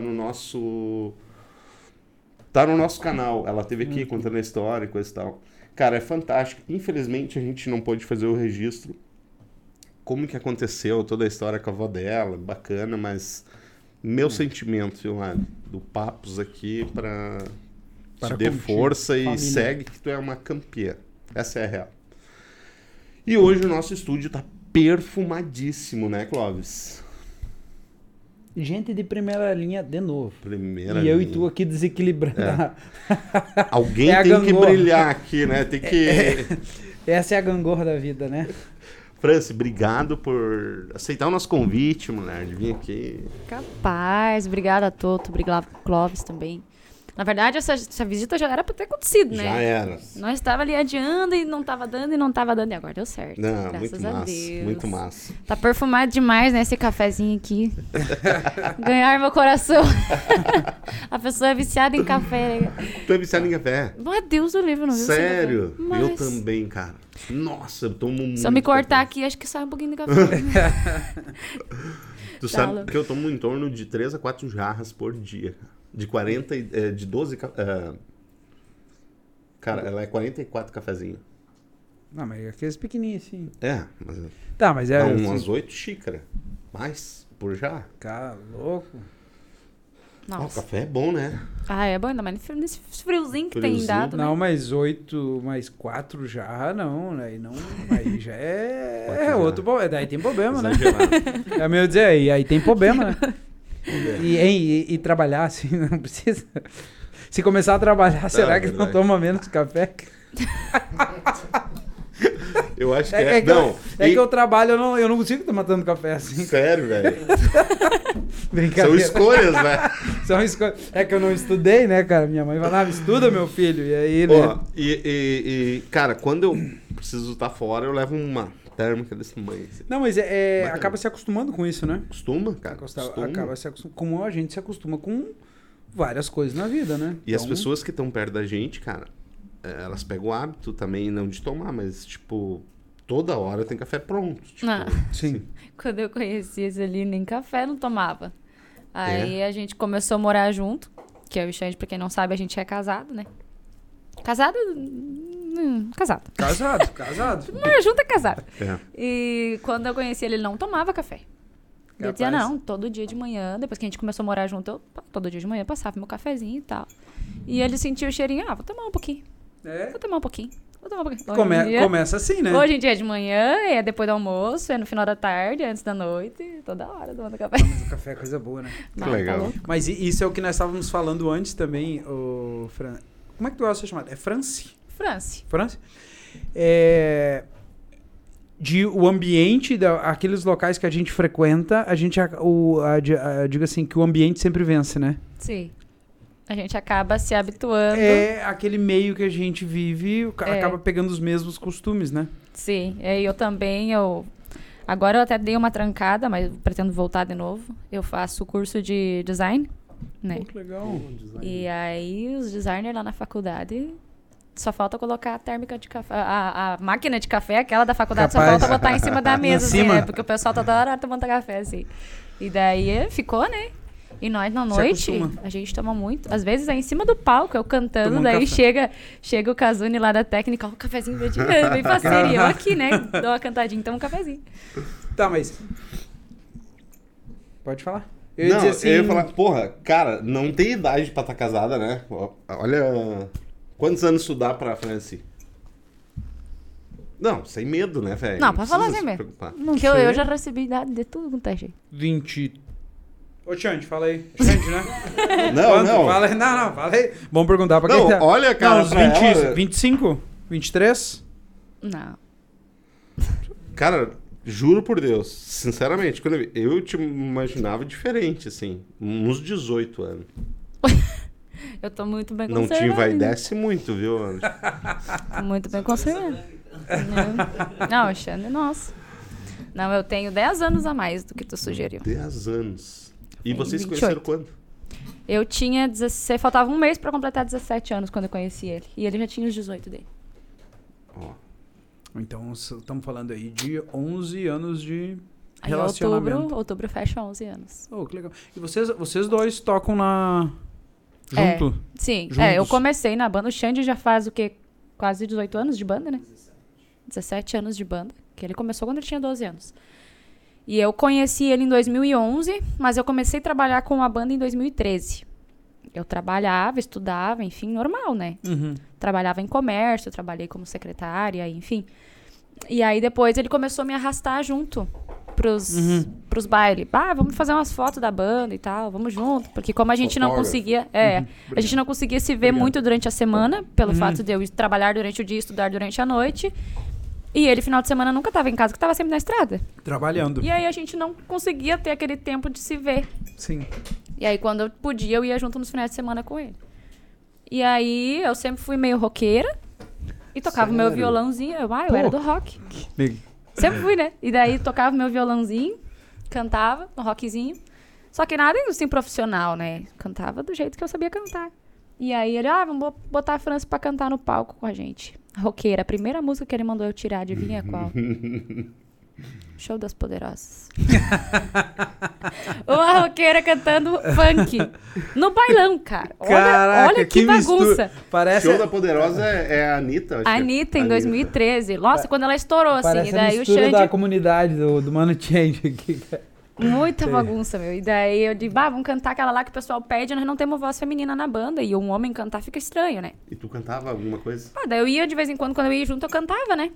no nosso. Tá no nosso canal. Ela teve aqui contando a história e coisa e tal. Cara, é fantástico. Infelizmente a gente não pôde fazer o registro. Como que aconteceu, toda a história com a avó dela, bacana, mas meu sentimento, viu, Mário, do Papos aqui pra Para te dê força e família. segue que tu é uma campeã. Essa é a real. E hoje o nosso estúdio tá perfumadíssimo, né, Clóvis? Gente de primeira linha de novo. Primeira e eu e tu aqui desequilibrando. a- Alguém É a tem que brilhar aqui, né? Tem que. Essa é a gangorra da vida, né? Franci, obrigado por aceitar o nosso convite, mulher, de vir aqui. Capaz, obrigada, Toto, obrigada, Clóvis também. Na verdade, essa, essa visita já era pra ter acontecido, né? Já era. Nós estava ali adiando e não tava dando e não tava dando e agora deu certo. Não, Graças muito a massa. Deus. Muito massa. Tá perfumado demais, né, esse cafezinho aqui. Ganhar meu coração. a pessoa é viciada em café. né? Tu é viciado em café? Meu Deus do livro, não viu? Sério? café? Eu Mas, também, cara. Nossa, eu tomo muito. Se eu me cortar café. aqui, acho que sai um pouquinho de café. Tu sabe que eu tomo em torno de 3 a 4 jarras por dia. De 40, e- eh, de 12. ca- eh, Cara, ela é 44 cafezinho. Não, mas aqueles pequenininhos assim. É, mas Tá, mas é. é assim, umas 8 xícaras. Mais por jarra. Cara, louco. Ó, o Nossa. café é bom, né? Ah, é bom, ainda mais nesse friozinho que Friozinho. tem dado, né? Não, mas oito mais quatro já não, né? Aí não. Aí já é. É já. outro. pro- Daí tem problema, né? É meu dizer, aí, aí tem problema, né? E, hein, e, e trabalhar assim, não precisa. Se começar a trabalhar, será que não verdade. toma menos café? Eu acho que É, é. é que, não, eu, é e- que eu trabalho, eu não, eu não consigo tomar tanto café assim. Sério, velho. São escolhas, né? São esco- É que eu não estudei, né, cara? Minha mãe falava, estuda, meu filho. E aí, né? E, e- e, cara, quando eu preciso estar fora, eu levo uma térmica desse tamanho. assim. Não, mas é, é- Bacana. acaba se acostumando com isso, né? Costuma, cara? Acosta- Costuma. Acaba se acostum... Como a gente se acostuma com várias coisas na vida, né? E as Então, pessoas que estão perto da gente, cara, é, elas pegam o hábito também, não de tomar, mas, tipo, toda hora tem café pronto. Tipo, Ah. Sim. Quando eu conheci esse ali, nem café não tomava. Aí É? a gente começou a morar junto, que e o Xande, pra quem não sabe, a gente é casado, né? Casado? Hum, casado. Casado, casado. Junto é casado. É. E quando eu conheci ele, ele não tomava café. Ele dizia, não, todo dia de manhã, depois que a gente começou a morar junto, eu, todo dia de manhã passava meu cafezinho e tal. E ele sentiu o cheirinho, ah, vou tomar um pouquinho, É. vou tomar um pouquinho, vou tomar um pouquinho. Come- dia- Começa assim, né? Hoje em dia é de manhã, é depois do almoço, é no final da tarde, é antes da noite, toda hora tomando café. Mas o café é coisa boa, né? Que Mas tá legal. louco. Mas isso é o que nós estávamos falando antes também, o Fran... Como é que tu gosta de ser chamado? É Franci? France. Franci? É... De o ambiente, da, aqueles locais que a gente frequenta, a gente, o, a, a- diga assim, que o ambiente sempre vence, né? Sim. A gente acaba se habituando. É aquele meio que a gente vive, É. acaba pegando os mesmos costumes, né? Sim. E eu também, eu... Agora eu até dei uma trancada, mas pretendo voltar de novo. Eu faço curso de design, né? Pô, que legal. E aí os designers lá na faculdade... Só falta colocar a térmica de café, a, a máquina de café, aquela da faculdade, Capaz. só falta botar em cima da mesa, assim, cima. né? Porque o pessoal tá toda hora tomando café, assim. E daí eh, ficou, né? E nós na noite, a gente toma muito. Às vezes é em cima do palco, eu cantando, Tomando daí café. chega, chega o Kazuni lá da técnica, ó, o cafezinho verde, bem parceiro. E eu aqui, né? Dou uma cantadinha, então um cafezinho. Tá, mas... Pode falar. Eu ia não, dizer assim... eu ia falar, porra, cara, não tem idade pra estar casada, né? Olha. Quantos anos tu dá pra Franci? Não, sem medo, né, velho? Não, pra falar sem se medo. preocupar. Porque eu, eu já recebi idade de tudo quanto é jeito. 20... Ô, Xande, fala aí. Xande, né? Não, Quanto? não. Fala aí. Não, não, fala aí. Vamos perguntar pra quem Não, tá... olha, cara, Não, uns pra 20, ela- 25? 23? Não. Cara, juro por Deus, sinceramente, quando eu, vi- eu te imaginava diferente, assim, uns 18 anos. Eu tô muito bem Não te envaidece muito, viu, Ana? Muito bem conservada. Não, não Xande, nossa. Não, eu tenho 10 anos a mais do que tu sugeriu. 10 anos. E vocês 28. conheceram quando? Eu tinha 16, faltava um mês pra completar 17 anos quando eu conheci ele. E ele já tinha os 18 dele. Ó, Então, estamos falando aí de 11 anos de... Aí Relacionamento. outubro, outubro fecha 11 anos. Oh, que legal. E vocês, vocês dois tocam na. É. Junto? Sim, Juntos. é, eu comecei na banda. O Xande já faz o quê? Quase 18 anos de banda, né? 17 anos de banda. Que ele começou quando ele tinha 12 anos. E eu conheci ele em 2011, mas eu comecei a trabalhar com a banda em 2013. Eu trabalhava, estudava, enfim, normal, né? Uhum. Trabalhava em comércio, trabalhei como secretária, enfim. E aí depois ele começou a me arrastar junto pros, Uhum. pros bailes. Ah, vamos fazer umas fotos da banda e tal, vamos junto. Porque como a gente não conseguia. É, a gente não conseguia se ver Obrigado. muito durante a semana, pelo Uhum. fato de eu trabalhar durante o dia e estudar durante a noite. E ele, final de semana, nunca tava em casa, que tava sempre na estrada. Trabalhando. E aí a gente não conseguia ter aquele tempo de se ver. Sim. E aí, quando eu podia, eu ia junto nos finais de semana com ele. E aí, eu sempre fui meio roqueira. E tocava meu Sério? violãozinho. Eu, ah, eu Pô. era do rock. Sempre fui, né? E daí, tocava meu violãozinho, cantava no rockzinho. Só que nada assim profissional, né? Cantava do jeito que eu sabia cantar. E aí, ele, ah, vamos bo- botar a França pra cantar no palco com a gente. Roqueira. A primeira música que ele mandou eu tirar, adivinha qual? Show das Poderosas. Uma roqueira cantando funk. No bailão, cara. Olha, Caraca, olha que, mistura. bagunça. Parece. Show da Poderosa é, é a Anitta. acho A que é. Anitta, em Anitta. 2013. Nossa, quando ela estourou, assim. Parece E a daí o Xande. da comunidade do, do Mano Change aqui. Muita bagunça, meu. E daí eu digo, bah, vamos cantar aquela lá que o pessoal pede, nós não temos voz feminina na banda. E um homem cantar fica estranho, né? E tu cantava alguma coisa? Ah, daí eu ia de vez em quando, quando eu ia junto, eu cantava, né?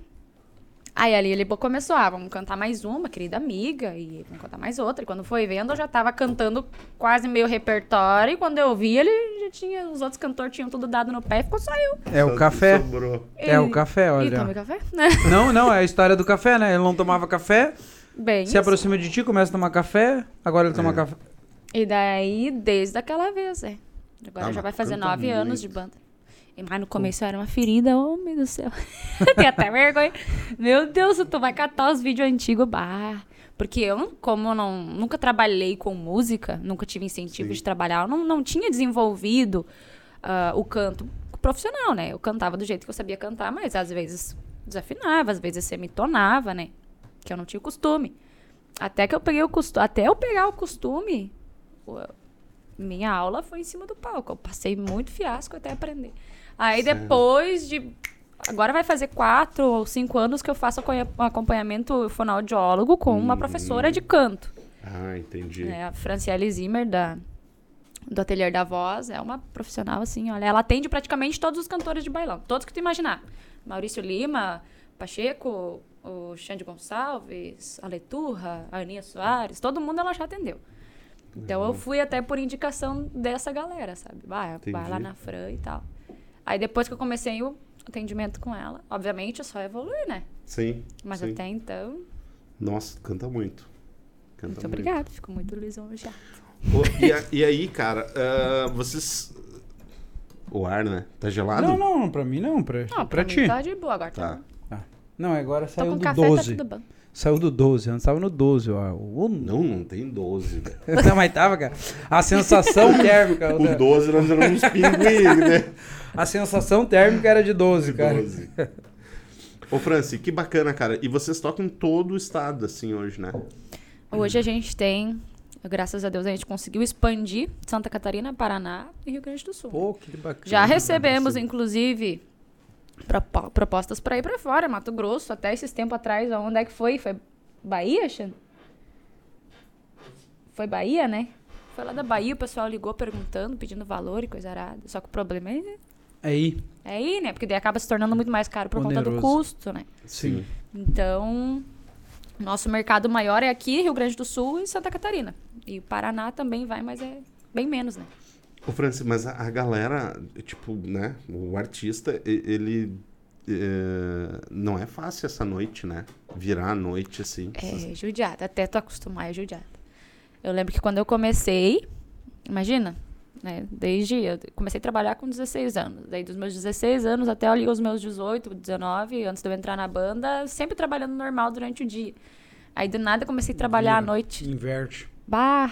Aí ali ele começou, ah, vamos cantar mais uma, querida amiga, e vamos cantar mais outra. E quando foi vendo, eu já tava cantando quase meio repertório. E quando eu vi, ele já tinha, os outros cantores tinham tudo dado no pé e ficou só eu. É o café. Sobrou. É o E- café, E olha. tomei café? Não, não, é a história do café, né? Ele não tomava café, Bem, se isso. aproxima de ti, começa a tomar café, agora ele toma É. café. E daí, desde aquela vez, é. Agora Ah, já vai fazer nove anos muito. de banda. Mas no começo era uma ferida, homem do céu. Tem até vergonha. Meu Deus, tu vai catar os vídeos antigos, bah. Porque eu, como eu não, nunca trabalhei com música, nunca tive incentivo Sim. de trabalhar, eu não, não tinha desenvolvido ah, o canto profissional, né? Eu cantava do jeito que eu sabia cantar, mas às vezes desafinava, às vezes semitonava, né? Que eu não tinha o costume. Até que eu peguei o costume, até eu pegar o costume, minha aula foi em cima do palco. Eu passei muito fiasco até aprender. Aí depois de. Agora vai fazer quatro ou cinco anos que eu faço acompanhamento fonoaudiólogo com uma Hum. professora de canto. Ah, entendi. É a Franciele Zimmer, da, do Ateliê da Voz. É uma profissional, assim, olha. Ela atende praticamente todos os cantores de bailão. Todos que tu imaginar. Maurício Lima, Pacheco, o Xande Gonçalves, a Leturra, a Aninha Soares. Todo mundo ela já atendeu. Então eu fui até por indicação dessa galera, sabe? Vai, vai lá na Fran e tal. Aí depois que eu comecei o atendimento com ela, obviamente eu só evolui, né? Sim. Mas sim. até então, Nossa, canta muito. Canta muito obrigada. Fico muito lisonjeada. Ô, e, e aí, cara, ah, vocês. O ar, né? Tá gelado? Não, não, pra mim não, pra, Não, pra pra ti. mim tá de boa agora. Tá. Tá. bom. Não, agora Tô saiu com do café, 12. tá tudo bom. Saiu do 12, antes tava no 12, ó. O... Não, não tem 12, velho. Não, mas tava, cara. A sensação térmica. O 12 nós éramos uns pinguins, né? A sensação térmica era de 12, cara. 12. Ô, Franci, que bacana, cara. E vocês tocam em todo o estado, assim, hoje, né? Hoje a gente tem, graças a Deus, a gente conseguiu expandir Santa Catarina, Paraná e Rio Grande do Sul. Pô, que bacana. Já recebemos, inclusive, propo- propostas para ir para fora, Mato Grosso, até esses tempos atrás, onde é que foi? Foi Bahia, Xan? Foi Bahia, né? Foi lá da Bahia, o pessoal ligou perguntando, pedindo valor e coisa arada. Só que o problema é, Aí, é aí, né? Porque daí acaba se tornando muito mais caro por conta do Oneroso. custo, né? sim. Então, nosso mercado maior é aqui, Rio Grande do Sul e Santa Catarina. E o Paraná também vai, mas é bem menos, né? Ô, Franci, mas a, a galera, tipo, né? O artista, ele. é, não é fácil essa noite, né? Virar a noite, assim. É judiada, até tu acostumar é judiada. Eu lembro que quando eu comecei, imagina, né? Desde. Eu comecei a trabalhar com 16 anos. Daí dos meus 16 anos até ali os meus 18, 19, antes de eu entrar na banda, sempre trabalhando normal durante o dia. Aí do nada comecei a trabalhar à noite. Inverte. Bah!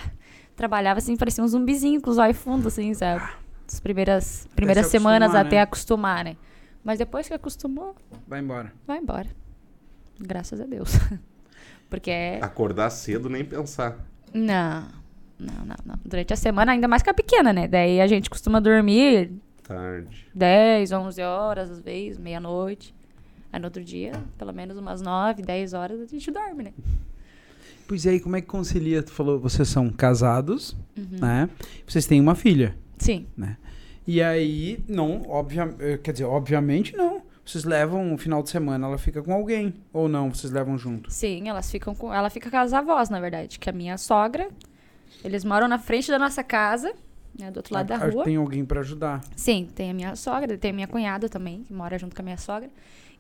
Trabalhava assim, parecia um zumbizinho com os olhos fundos, assim, sabe? As primeiras, primeiras se semanas acostumar, até né? acostumar, né? Mas depois que acostumou, Vai embora. vai embora. Graças a Deus. Porque é. Acordar cedo, nem pensar. Não. Não, não, não. Durante a semana, ainda mais que a pequena, né? Daí a gente costuma dormir Tarde. 10, 11 horas, às vezes, meia-noite. Aí no outro dia, pelo menos umas 9, 10 horas, a gente dorme, né? Pois é, e como é que concilia? Tu falou, vocês são casados, Uhum. né? Vocês têm uma filha. Sim. E aí, não, obvia, eh, quer dizer, obviamente não. Vocês levam um final de semana, ela fica com alguém. Ou não, vocês levam junto. Sim, elas ficam com. Ela fica com as avós, na verdade. Que é a minha sogra. Eles moram na frente da nossa casa, né? Do outro lado da Ah, rua. Tem alguém pra ajudar. Sim, tem a minha sogra, tem a minha cunhada também, que mora junto com a minha sogra.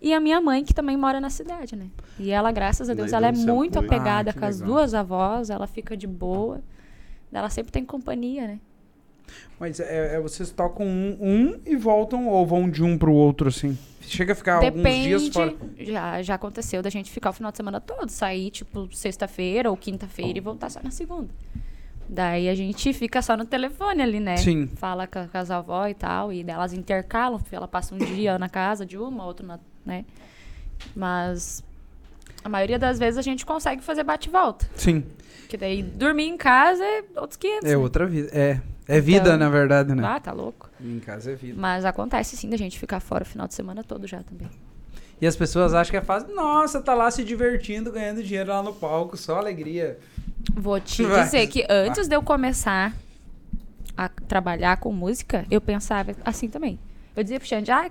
E a minha mãe, que também mora na cidade, né? E ela, graças a Deus, Daí ela é muito apoio. apegada Ah, com as legal. duas avós, ela fica de boa. Ela sempre tem companhia, né? Mas é, é vocês tocam um, um e voltam, ou vão de um pro outro, assim? Chega a ficar alguns Depende. dias fora. Já, já aconteceu da gente ficar o final de semana todo, sair, tipo, sexta-feira ou quinta-feira e voltar só na segunda. Daí a gente fica só no telefone ali, né? Sim. Fala com, a- com as avós e tal, e delas intercalam, ela passa um dia na casa de uma, outro na, né? Mas a maioria das vezes a gente consegue fazer bate-volta. Sim. Que daí dormir em casa é outros 500. É né? outra vida. É, é vida, Então- na verdade, né? Ah, tá louco. Em casa é vida. Mas acontece sim da gente ficar fora o final de semana todo já também. E as pessoas acham que é fácil. Nossa, tá lá se divertindo, ganhando dinheiro lá no palco, só alegria. Vou te Vai. dizer que antes de eu começar a trabalhar com música, eu pensava assim também. Eu dizia pro Xande, ah,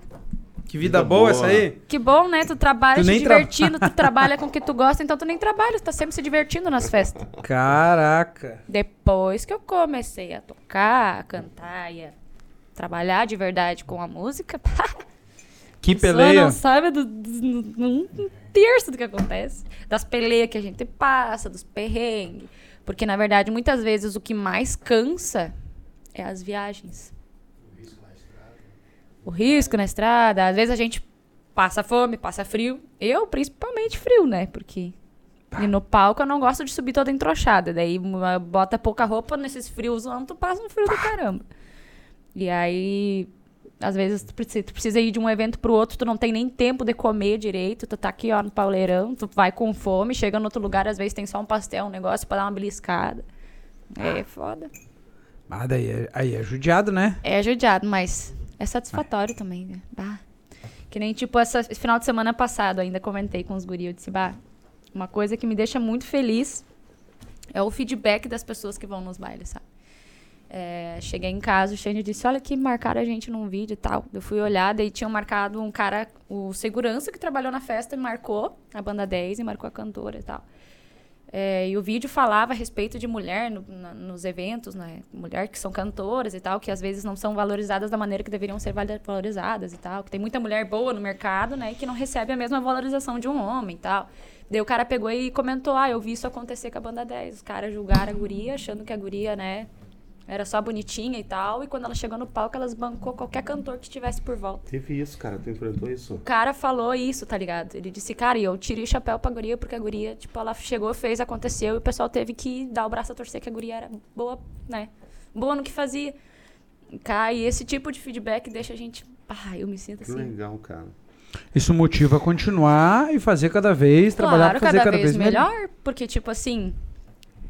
Que vida, Vida boa, boa. essa aí. que bom, né? Tu trabalha Tu se nem tra- divertindo, tu trabalha com o que tu gosta, então tu nem trabalha, tu tá sempre se divertindo nas festas. Caraca. Depois que eu comecei a tocar, a cantar e a trabalhar de verdade com a música, Que peleia. não sabe do, do- do- um terço do que acontece. Das peleias que a gente passa, dos perrengues. Porque, na verdade, muitas vezes o que mais cansa é as viagens. O risco na estrada. Às vezes a gente passa fome, passa frio. Eu, principalmente, frio, né? Porque e no palco eu não gosto de subir toda entrochada. Daí bota pouca roupa nesses frios, tu passa um frio do caramba. E aí, às vezes, tu precisa, tu precisa ir de um evento pro outro, tu não tem nem tempo de comer direito, tu tá aqui, ó, no pauleirão, tu vai com fome, chega no outro lugar, às vezes tem só um pastel, um negócio pra dar uma beliscada. É foda. Ah, daí é, aí é judiado, né? É judiado, mas é satisfatório também, né? Bah. Que nem, tipo, essa, esse final de semana passado, ainda comentei com os guris, eu disse, bah, uma coisa que me deixa muito feliz é o feedback das pessoas que vão nos bailes, sabe? É, cheguei em casa, o Xande disse, olha que marcaram a gente num vídeo e tal. Eu fui olhar, daí tinham marcado um cara, o segurança que trabalhou na festa, e marcou a banda 10 e marcou a cantora e tal. É, e o vídeo falava a respeito de mulher no- na- nos eventos, né? Mulher que são cantoras e tal, que às vezes não são valorizadas da maneira que deveriam ser valorizadas e tal. Que tem muita mulher boa no mercado, né? E que não recebe a mesma valorização de um homem e tal. Daí o cara pegou e comentou, ah, eu vi isso acontecer com a banda 10. Os caras julgaram a guria, achando que a guria, né, era só bonitinha e tal. E quando ela chegou no palco, elas bancou qualquer cantor que estivesse por volta. Teve isso, cara. Tu enfrentou isso? O cara falou isso, tá ligado? Ele disse, cara, e eu tirei o chapéu pra guria, porque a guria, tipo, ela chegou, fez, aconteceu, e o pessoal teve que dar o braço a torcer que a guria era boa, né? Boa no que fazia. Cara, e esse tipo de feedback deixa a gente. Ah, eu me sinto Que assim. legal, cara. Isso motiva a continuar e fazer cada vez, trabalhar Claro, pra fazer cada, cada, vez, vez melhor. melhor. Porque, tipo assim,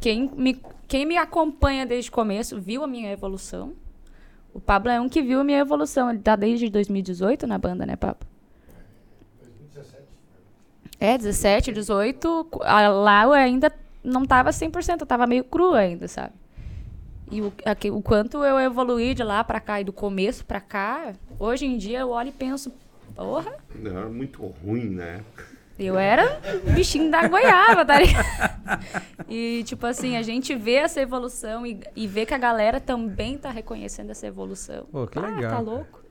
quem me, quem me acompanha desde o começo viu a minha evolução. O Pablo é um que viu a minha evolução. Ele tá desde 2018 na banda, né, Pablo? É, 17, 18. cu- ah, Lá eu ainda não tava 100%, eu tava meio crua ainda, sabe? E o, o quanto eu evoluí de lá pra cá e do começo pra cá, hoje em dia eu olho e penso, porra, Era muito ruim, né? Eu era um bichinho da goiaba, tá ligado? E, tipo assim, a gente vê essa evolução e, e vê que a galera também tá reconhecendo essa evolução. Pô, que Ah, legal. tá louco.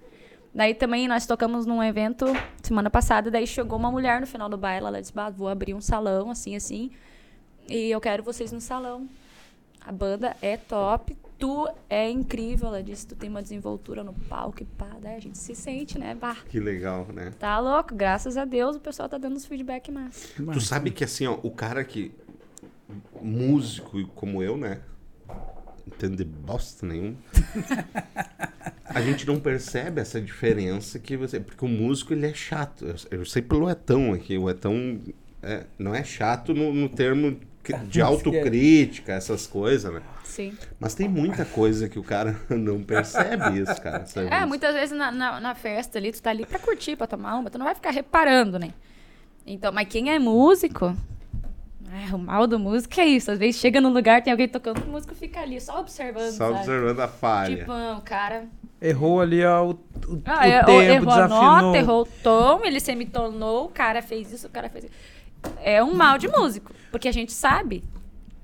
Daí também nós tocamos num evento semana passada, daí chegou uma mulher no final do baile, ela disse, vou abrir um salão, assim, assim, e eu quero vocês no salão. A banda é top, tu é incrível, ela disse, tu tem uma desenvoltura no palco e pá, daí a gente se sente, né, bah, Que legal, né? tá louco, graças a Deus o pessoal tá dando uns feedback massa. Tu sabe que assim, ó, o cara que. Músico como eu, né? Entende bosta nenhum. a gente não percebe essa diferença que você. Porque o músico ele é chato. Eu, eu sei pelo Etão aqui. O Etão é, não é chato no, no termo que- de Cara, autocrítica, essas coisas, né? Sim. Mas tem muita coisa que o cara não percebe isso, cara. sabe? É, muitas vezes na, na, na festa ali, tu tá ali pra curtir, pra tomar uma, tu não vai ficar reparando, né? Então, mas quem é músico, é, o mal do músico é isso. Às vezes chega num lugar, tem alguém tocando, o músico fica ali só observando, Só sabe? observando a falha. Tipo, o cara... Errou ali ó, o, o, Ah, o errou, tempo, errou a desafinou. nota, errou o tom, ele semitonou, o cara fez isso, o cara fez isso. É um mal de músico, porque a gente sabe,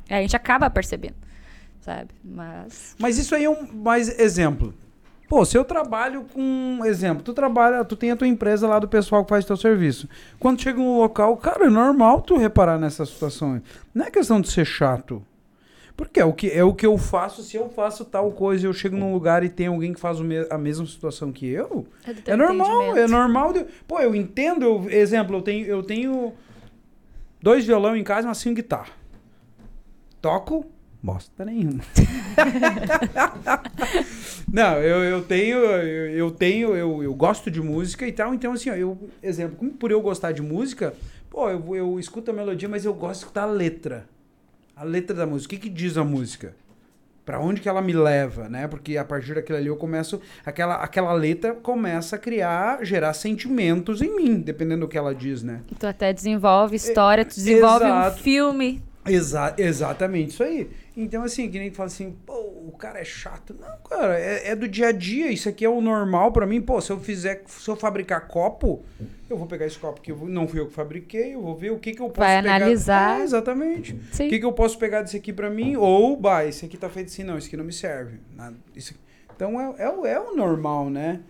a gente acaba percebendo, sabe? Mas... Mas isso aí é um mais exemplo. Pô, se eu trabalho com. Exemplo, tu trabalha, tu tem a tua empresa lá do pessoal que faz teu serviço. Quando chega um local, cara, é normal tu reparar nessas situações. Não é questão de ser chato. Porque é o que, é o que eu faço, se eu faço tal coisa e eu chego num lugar e tem alguém que faz me- a mesma situação que eu, É, é normal, é normal. de- pô, eu entendo, eu- exemplo, eu tenho, eu tenho dois violão em casa, mas cinco guitarra. Toco, bosta nenhuma. Não, eu, eu tenho, eu, eu tenho, eu, eu gosto de música e tal, então assim, ó, eu, exemplo, como por eu gostar de música, pô, eu, eu escuto a melodia, mas eu gosto de escutar a letra. A letra da música, o que que diz a música? Pra onde que ela me leva, né? Porque a partir daquilo ali eu começo, aquela, aquela letra começa a criar, gerar sentimentos em mim, dependendo do que ela diz, né? Tu até desenvolve história, tu desenvolve exato. um filme. Exa exatamente isso aí. Então, assim, que nem tu fala assim, pô, o cara é chato. Não, cara, é, é do dia a dia. Isso aqui é o normal pra mim. Pô, se eu fizer, se eu fabricar copo, eu vou pegar esse copo que eu não fui eu que fabriquei, eu vou ver o que, que eu posso Vai pegar. analisar. É, exatamente. Sim. O que, que eu posso pegar desse aqui pra mim? Ou, bah, esse aqui tá feito assim, não, esse aqui não me serve. Nada, isso Então é, é, o- é o normal, né?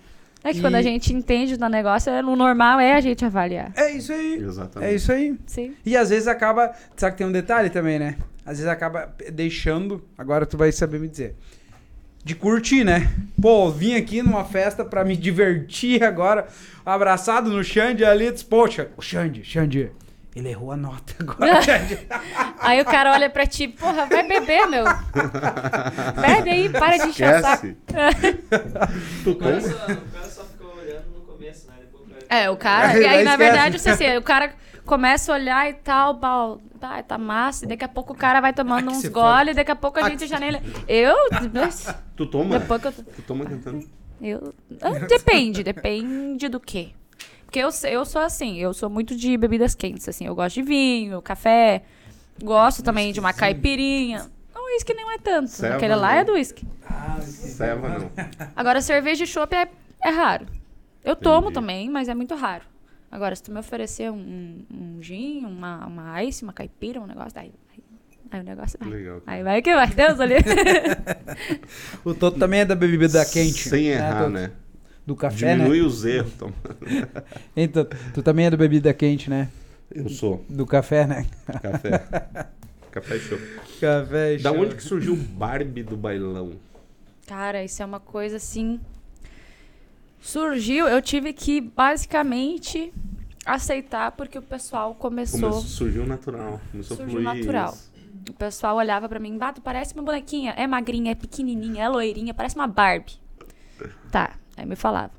É que E- quando a gente entende do negócio, é- o normal é a gente avaliar. É isso aí. Exatamente. É isso aí. Sim. E às vezes acaba. Sabe que tem um detalhe também, né? Às vezes acaba deixando. Agora tu vai saber me dizer. De curtir, né? Pô, vim aqui numa festa pra me divertir agora, abraçado no Xande ali. Disse, Poxa, o Xande, Xande, ele errou a nota agora, Xande. Aí o cara olha pra ti, porra, vai beber, meu. Bebe aí, para de. Esquece. tu O cara, toma? só, o cara só ficou olhando no começo, né? Depois vai- É, o cara. Aí E aí, na esquece. verdade, assim, assim, o cara começa a olhar e tal, bal, tá, tá massa, e daqui a pouco o cara vai tomando Ah, uns se gole, e daqui a pouco a gente já nem. Eu. Tu toma? Depois eu. Tu toma cantando? eu ah, depende, depende do quê. Porque eu, eu sou assim, eu sou muito de bebidas quentes, assim. Eu gosto de vinho, café. Gosto também de uma caipirinha. O uísque não é tanto. Ceva, Aquele lá é do uísque. Ceva não. Agora, cerveja e chopp é, é raro. Eu tomo Entendi. também, mas é muito raro. Agora, se tu me oferecer um, um, gin, uma, uma ice, uma caipira, um negócio, aí, aí, aí o negócio vai. Legal. Aí vai que vai. Deus ali. O Toto também é da bebida quente. Sem errar, Toto? né? Do café, Diminui né? os erros. Toto? Tu também é da bebida quente, né? Eu sou. Do café, né? Café. Café show. Café. Da show. onde que surgiu o Barbie do bailão? Cara, isso é uma coisa assim. Surgiu, eu tive que basicamente aceitar porque o pessoal começou. Começou, surgiu natural. Começou Surgiu a fluir. natural. isso. O pessoal olhava pra mim, bato, parece uma bonequinha. É magrinha, é pequenininha, é loirinha, parece uma Barbie. Tá, aí me falava.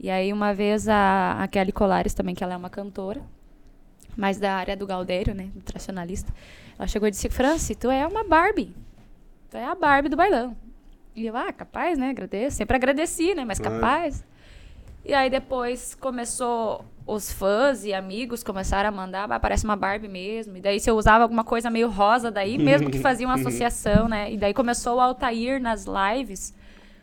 E aí uma vez a, a Kelly Colares também, que ela é uma cantora, mas da área do Galdério, né, do tradicionalista, ela chegou e disse, Franci, tu é uma Barbie. Tu é a Barbie do bailão. E eu, ah, capaz, né, agradeço. Sempre agradeci, né, mas capaz. E aí depois começou os fãs e amigos começaram a mandar, ah, parece uma Barbie mesmo. E daí se eu usava alguma coisa meio rosa daí, mesmo que fazia uma associação, né? E daí começou o Altair nas lives.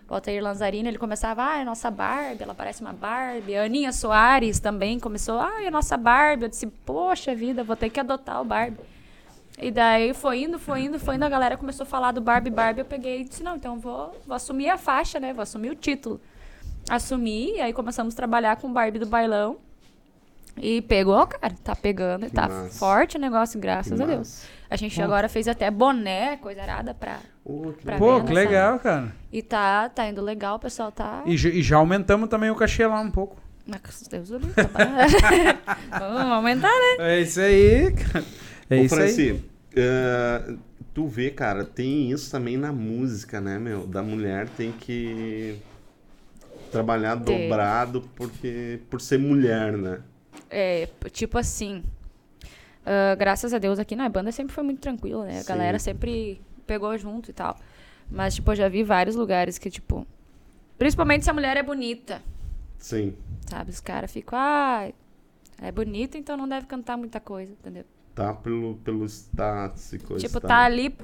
O Altair Lanzarini, ele começava, ah, é a nossa Barbie, ela parece uma Barbie. A Aninha Soares também começou, ah, é a nossa Barbie. Eu disse, poxa vida, vou ter que adotar o Barbie. E daí foi indo, foi indo, foi indo, a galera começou a falar do Barbie, Barbie, eu peguei e disse, não, então vou, vou assumir a faixa, né? Vou assumir o título. Assumi, e aí começamos a trabalhar com o Barbie do bailão. E pegou, cara, tá pegando, e Que tá massa. forte o negócio, graças Que a Deus. massa. A gente agora fez até boné, coisa arada pra... Que Pra legal. Pô, ver que legal, cara. E tá, tá indo legal, o pessoal tá... E, já- e já aumentamos também o cachê lá um pouco. Mas, Deus do livro, tá. Vamos aumentar, né? É isso aí, cara. É Ô, isso aí. Franci, eh, tu vê, cara, tem isso também na música, né, meu? Da mulher tem que trabalhar Tem. dobrado porque por ser mulher, né? É, tipo assim, Ah, graças a Deus aqui na banda sempre foi muito tranquilo, né? A Sim. galera sempre pegou junto e tal. Mas, tipo, eu já vi vários lugares que, tipo. Principalmente se a mulher é bonita, Sim. sabe? Os caras ficam, ah, é bonita, então não deve cantar muita coisa, entendeu? Tá pelo, pelo status e coisa tipo, tá ali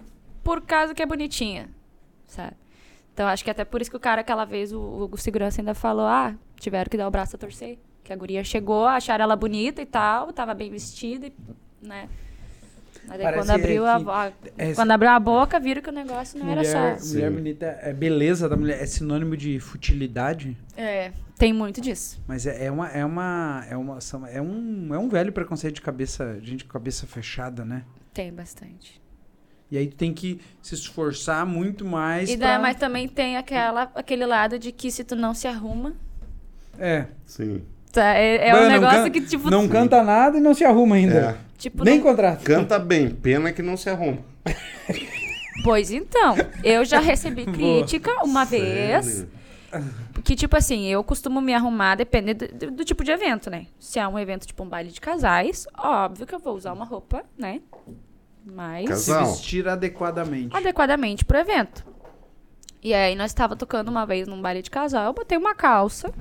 por causa que é bonitinha, sabe? Então acho que até por isso que o cara aquela vez, o, o segurança ainda falou, ah, tiveram que dar o braço a torcer. Que a guria chegou, acharam ela bonita e tal, tava bem vestida, e, né? Mas aí quando abriu, a, a- é- quando abriu a boca, viram que o negócio não era mulher, só. mulher Sim. bonita é beleza da mulher, é sinônimo de futilidade, É, tem muito disso. mas é, é uma é uma é uma é um é um velho preconceito de cabeça, gente com cabeça fechada, né? Tem bastante. E aí tu tem que se esforçar muito mais E pra... mas também tem aquela, aquele lado de que se tu não se arruma, É. Sim. tá? É, é Mano, um não negócio can- que, tipo, Não canta nada e não se arruma ainda. É. tipo Nem não- contrato. Canta bem, pena que não se arruma. Pois então, eu já recebi Boa. crítica uma vez. Que, tipo assim, eu costumo me arrumar dependendo do, do tipo de evento, né? Se é um evento tipo um baile de casais, óbvio que eu vou usar uma roupa, né? Mais Cas- Se Casal. vestir adequadamente. adequadamente pro evento. E aí nós estava tocando uma vez num baile de casal, eu botei uma calça,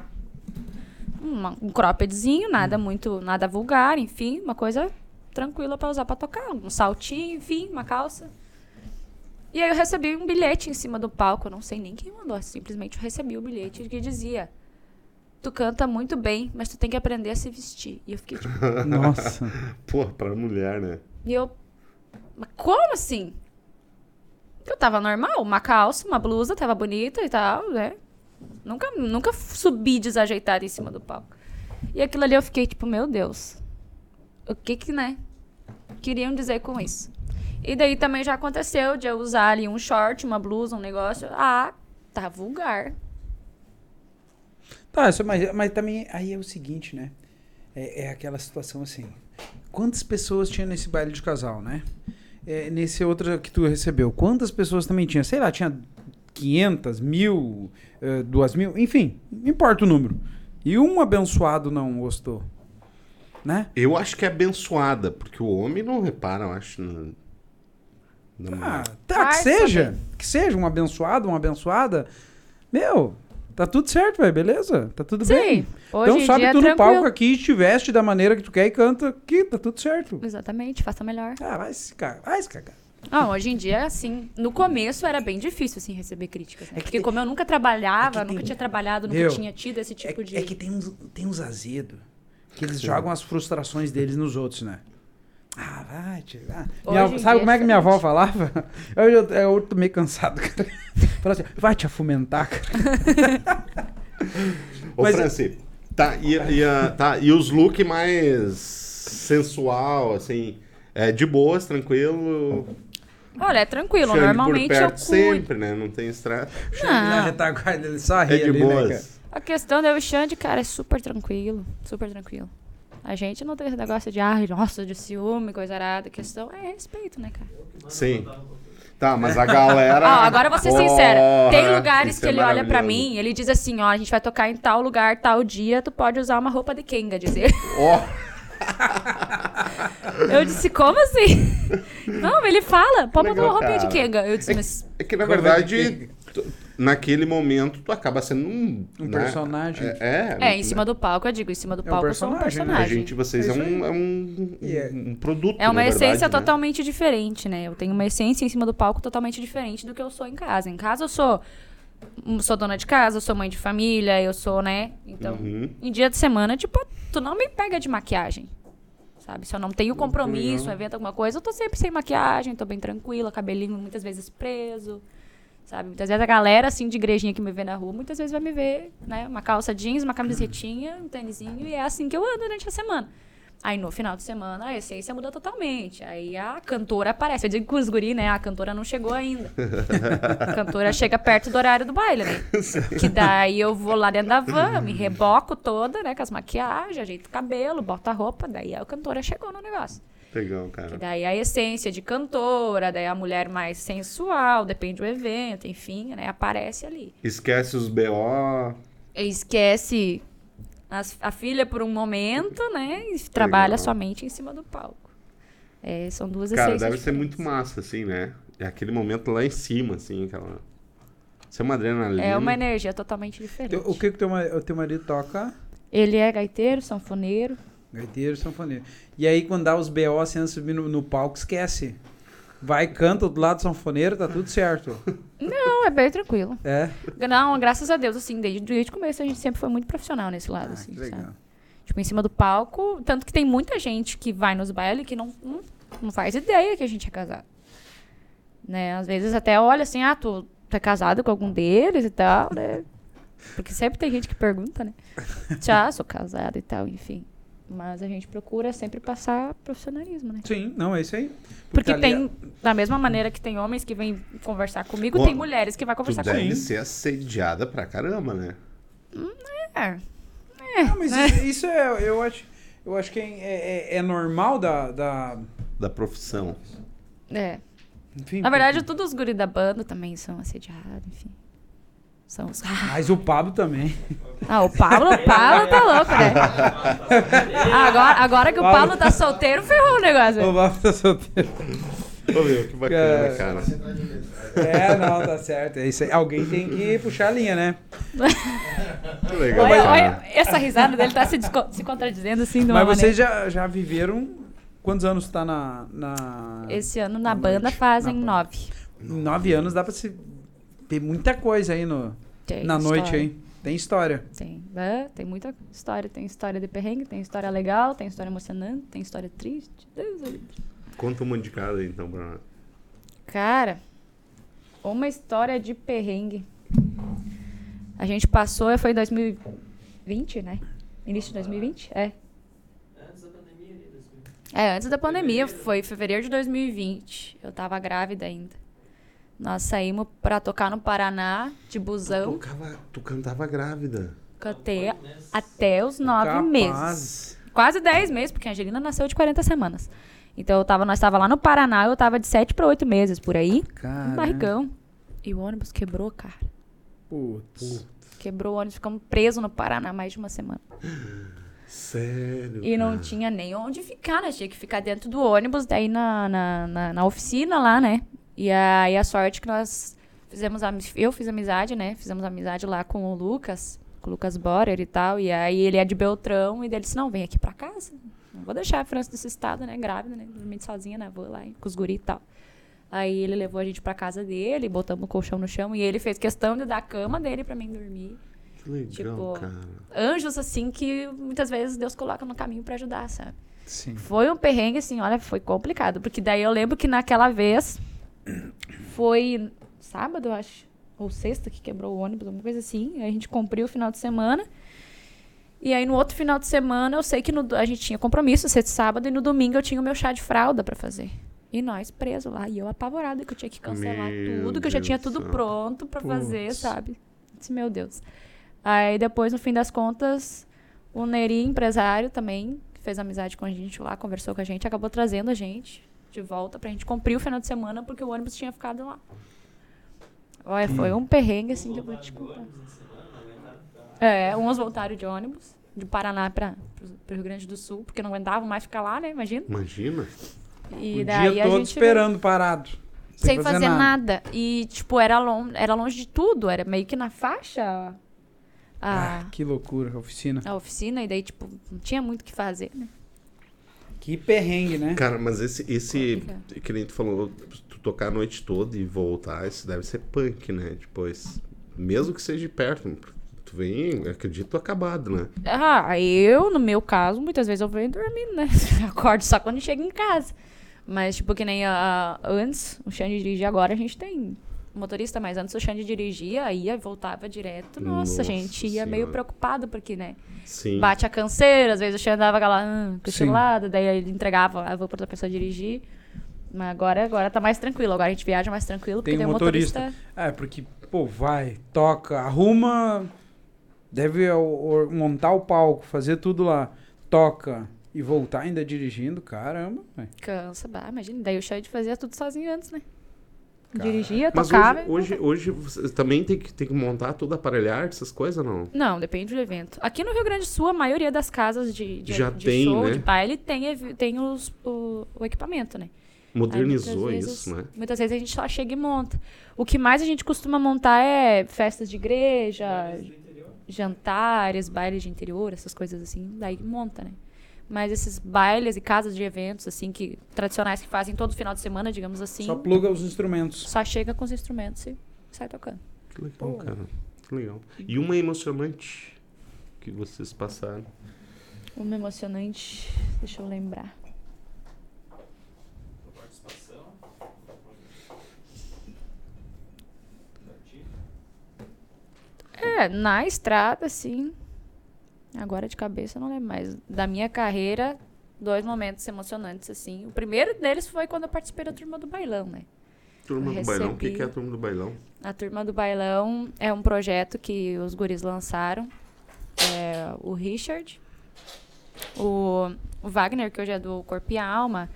uma- um croppedzinho, nada muito, nada vulgar, enfim, uma coisa tranquila pra usar pra tocar, um saltinho, enfim, uma calça. E aí eu recebi um bilhete em cima do palco, eu não sei nem quem mandou, simplesmente eu recebi o bilhete que dizia: "Tu canta muito bem, mas tu tem que aprender a se vestir". E eu fiquei tipo, Nossa. Pô, pra mulher, né? e eu. Mas como assim? Eu tava normal, uma calça, uma blusa, tava bonita e tal, né? Nunca, nunca subi desajeitada em cima do palco. E aquilo ali eu fiquei tipo, meu Deus. O que que, né? Queriam dizer com isso? E daí também já aconteceu de eu usar ali um short, uma blusa, um negócio. Ah, tá vulgar. Tá, isso, mas, mas também aí é o seguinte, né? É, é aquela situação assim. Quantas pessoas tinha nesse baile de casal, né? É, nesse outro que tu recebeu, quantas pessoas também tinha? Sei lá, tinha 500, mil, eh, duas mil, enfim, não importa o número. E um abençoado não gostou, né? Eu acho que é abençoada, porque o homem não repara, eu acho. Na Ah, tá, que seja. saber. Que seja um abençoado, uma abençoada. Meu, tá tudo certo, velho, beleza? Tá tudo bem. Sim, hoje Então em sobe dia é tu no tranquilo. palco aqui, te veste da maneira que tu quer e canta aqui, tá tudo certo. Exatamente, faça melhor. Ah, vai se cagar, vai se cagar. Ah, hoje em dia, assim, no começo era bem difícil, assim, receber críticas. Né? É que Porque tem- como eu nunca trabalhava, é que tem- nunca tinha trabalhado, nunca Meu, tinha tido esse tipo é, de... é que tem uns, tem uns azedos que eles jogam as frustrações deles nos outros, né? Ah, vai, tio. ah. Minha- sabe dia como é é que minha avó falava? Eu, eu, eu tô meio cansado, cara. Falava assim, vai te afumentar, cara. Ô, Mas- Franci, tá, e, e, a- tá, e os look mais sensual, assim, é, de boas, tranquilo. Olha, é tranquilo, Xande normalmente por eu perto cuido. sempre, né? Não tem estresse. Não, retaguarda, ele só ri É de ali, né, cara? boas. a questão do Xande, cara, é super tranquilo, super tranquilo. A gente não tem esse negócio de, ai, nossa, de ciúme, coisa arada. A questão é respeito, né, cara? Sim. Tá, mas a galera. Ó, agora eu vou ser sincera. Tem Porra, lugares que é ele olha pra maravilhoso. mim, ele diz assim, ó, a gente vai tocar em tal lugar, tal dia, tu pode usar uma roupa de Kenga, dizer. Ó, Eu disse, como assim? Não, ele fala, pode botar uma roupinha de. Kenga. Eu disse, mas é que na Roupa de verdade, naquele momento, tu acaba sendo um. Um né? personagem. É, é, É, em cima do palco, eu digo, em cima do um palco eu sou um personagem, né? A gente, vocês É é, um, é um, é- um produto. É uma na essência verdade, né? totalmente diferente, né? Eu tenho uma essência em cima do palco totalmente diferente do que eu sou em casa. Em casa eu sou sou dona de casa, eu sou mãe de família, eu sou, né? Então, Uhum. em dia de semana, tipo, tu não me pega de maquiagem. Sabe? Se eu não tenho compromisso, um evento, alguma coisa, eu tô sempre sem maquiagem, tô bem tranquila, cabelinho muitas vezes preso. Sabe? Muitas vezes a galera, assim, de igrejinha que me vê na rua, muitas vezes vai me ver, né? Uma calça jeans, uma camisetinha, um tênisinho, e é assim que eu ando durante a semana. Aí no final de semana a essência muda totalmente. Aí a cantora aparece. Eu digo com os guri, né? A cantora não chegou ainda. A cantora chega perto do horário do baile, né? Que daí eu vou lá dentro da van, me reboco toda, né? Com as maquiagens, ajeito o cabelo, boto a roupa. Daí a cantora chegou no negócio. Legal, Que cara. daí a essência de cantora, daí a mulher mais sensual, depende do evento, enfim, né? Aparece ali. Esquece os BO. Esquece as- a filha por um momento, né? E trabalha Legal. somente em cima do palco. É, são duas Cara, deve ser diferentes. muito massa, assim, né? É aquele momento lá em cima, assim, aquela. Isso é uma adrenalina. É uma energia totalmente diferente. O que que teu, o teu marido toca? Ele é gaiteiro, sanfoneiro. Gaiteiro, sanfoneiro. E aí, quando dá os BO, assim, antes de subir no, no palco, esquece. Vai, canta do lado do sanfoneiro, tá tudo certo. Não, é bem tranquilo. É? Não, graças a Deus, assim, desde, desde o começo a gente sempre foi muito profissional nesse lado, Ah, assim, que legal. sabe? Tipo, em cima do palco. Tanto que tem muita gente que vai nos bailes que não, não, não faz ideia que a gente é casado. Né? Às vezes até olha assim, ah, tu, tu é casado com algum deles e tal, né? Porque sempre tem gente que pergunta, né? Já, sou casada e tal, enfim. Mas a gente procura sempre passar profissionalismo, né? Sim, não, é isso aí. Porque ali- tem, da mesma maneira que tem homens que vêm conversar comigo, Bom, tem mulheres que vão Tu conversar deve comigo. ser assediada pra caramba, né? É. Ah, mas isso, isso é, eu acho, eu acho que é, é- é normal da, da, Da profissão. É. enfim. Na verdade, todos os guris da banda também são assediados, enfim. São os... Mas o Pablo também. Ah, o Pablo, o Pablo tá louco, né? Agora, agora que o Pablo- tá solteiro, ferrou o negócio. O Pablo tá solteiro. Ô, meu, que bacana, Cara. cara. É, não, tá certo. É isso aí. Alguém tem que puxar a linha, né? Que legal, Olha, olha, essa risada dele tá se, se contradizendo assim de uma Mas vocês já, já viveram. Quantos anos tá na. na... Esse ano na Na banda noite. fazem Na nove. Nove anos dá pra se. Ter muita coisa aí no, Tem na noite história. aí. Tem história. Tem, é, tem muita história. Tem história de perrengue, tem história legal, tem história emocionante, tem história triste. Deus. Conta uma de cada aí, então, pra nós. Cara, uma história de perrengue. A gente passou, foi em 2020, né? Início de 2020? É. Antes da pandemia ali, 2000. É, antes da pandemia, foi em fevereiro de 2020. Eu tava grávida ainda. Nós saímos pra tocar no Paraná, de busão. Tocava, tu cantava grávida. Cantei até os nove Capaz. meses. Quase 10 meses, porque a Angelina nasceu de 40 semanas. Então eu tava, nós tava lá no Paraná, eu tava de 7 para 8 meses por aí. Um Caramba. barrigão. E o ônibus quebrou, cara. Putz. Quebrou o ônibus, ficamos presos no Paraná mais de uma semana. Sério. E não cara. tinha nem onde ficar, né? Tinha que ficar dentro do ônibus, daí na, na, na, na oficina lá, né? E aí a sorte que nós fizemos, eu fiz amizade, né? Fizemos amizade lá com o Lucas, com o Lucas Borer e tal. E aí ele é de Beltrão e ele disse, não, vem aqui pra casa. Não vou deixar a França desse estado, né? Grávida, né? Dormindo sozinha, né? Vou lá com os guri e tal. Aí ele levou a gente pra casa dele, botamos o colchão no chão e ele fez questão de dar a cama dele pra mim dormir. Que legal, tipo, cara. Anjos, assim, que muitas vezes Deus coloca no caminho pra ajudar, sabe? Sim. Foi um perrengue, assim, olha, foi complicado. Porque daí eu lembro que naquela vez foi sábado, eu acho. Ou sexta que quebrou o ônibus, alguma coisa assim. Aí a gente cumpriu o final de semana. E aí no outro final de semana eu sei que no- a gente tinha compromisso, sexta e sábado, e no domingo eu tinha o meu chá de fralda pra fazer. E nós presos lá. E eu apavorada que eu tinha que cancelar Meu tudo, que eu já tinha do tudo pronto pra fazer, sabe? Disse, meu Deus. Aí depois, no fim das contas, o Neri, empresário também, fez amizade com a gente lá, conversou com a gente, acabou trazendo a gente de volta pra gente cumprir o final de semana, porque o ônibus tinha ficado lá. Olha, foi um perrengue, assim, que eu vou te contar. É, uns voltaram de ônibus, de Paraná pra, pro, pro Rio Grande do Sul, porque não aguentavam mais ficar lá, né? Imagina. Imagina. E o daí dia a todo gente esperando parado. sem fazer nada. E, tipo, era, lon era longe de tudo, era meio que na faixa a, Ah, que loucura, a oficina. a oficina, e daí, tipo, não tinha muito o que fazer, né? Que perrengue, né? Cara, mas esse, esse que nem tu falou, tu tocar a noite toda e voltar, isso deve ser punk, né? Depois, mesmo que seja de perto, tu vem, acredito, acabado, né? Ah, eu, no meu caso, muitas vezes eu venho dormindo, né? Acordo só quando chego em casa. Mas, tipo, que nem a, antes, o Xande dirigir agora, a gente tem motorista, mas antes o Xande dirigia, ia e voltava direto. Nossa, Nossa a gente ia meio Senhora. preocupado, porque, né? Sim. Bate a canseira, às vezes o Xande dava aquela hum, Sim. cochilada, daí ele entregava, ah, vou pra outra pessoa dirigir. Mas agora, agora tá mais tranquilo, agora a gente viaja mais tranquilo, Tem porque tem um um motorista. motorista. É, porque, pô, vai, toca, arruma, deve montar o palco, fazer tudo lá, toca e voltar ainda dirigindo, caramba, velho. Cansa, bah, imagina. Daí o Xande fazia tudo sozinho antes, né? Dirigia, Mas tocava. hoje, hoje, hoje você também tem que, tem que montar tudo aparelhar, essas coisas, não? Não, depende do evento. Aqui no Rio Grande do Sul, a maioria das casas de, de, Já de tem, show, né? de baile, tem, tem os, o, o equipamento, né? Modernizou vezes- isso, né? Muitas vezes a gente só chega e monta. O que mais a gente costuma montar é festas de igreja, jantares, bailes de interior, essas coisas assim. Daí monta, né? Mas esses bailes e casas de eventos, assim, que tradicionais que fazem todo final de semana, digamos assim, Só só, pluga os instrumentos. chega com os instrumentos e sai tocando. Que legal, cara. Que legal. E uma emocionante que vocês passaram. Uma emocionante, deixa eu lembrar. Participação. É, na estrada, sim. Agora de cabeça eu não lembro mais. Da minha carreira, dois momentos emocionantes, assim. O primeiro deles foi quando eu participei da turma do bailão, né? Turma Eu do bailão. O que, que é a turma do bailão? A Turma do Bailão é um projeto que os guris lançaram. É, o Richard, o, o Wagner, que hoje é do Corpo e Alma,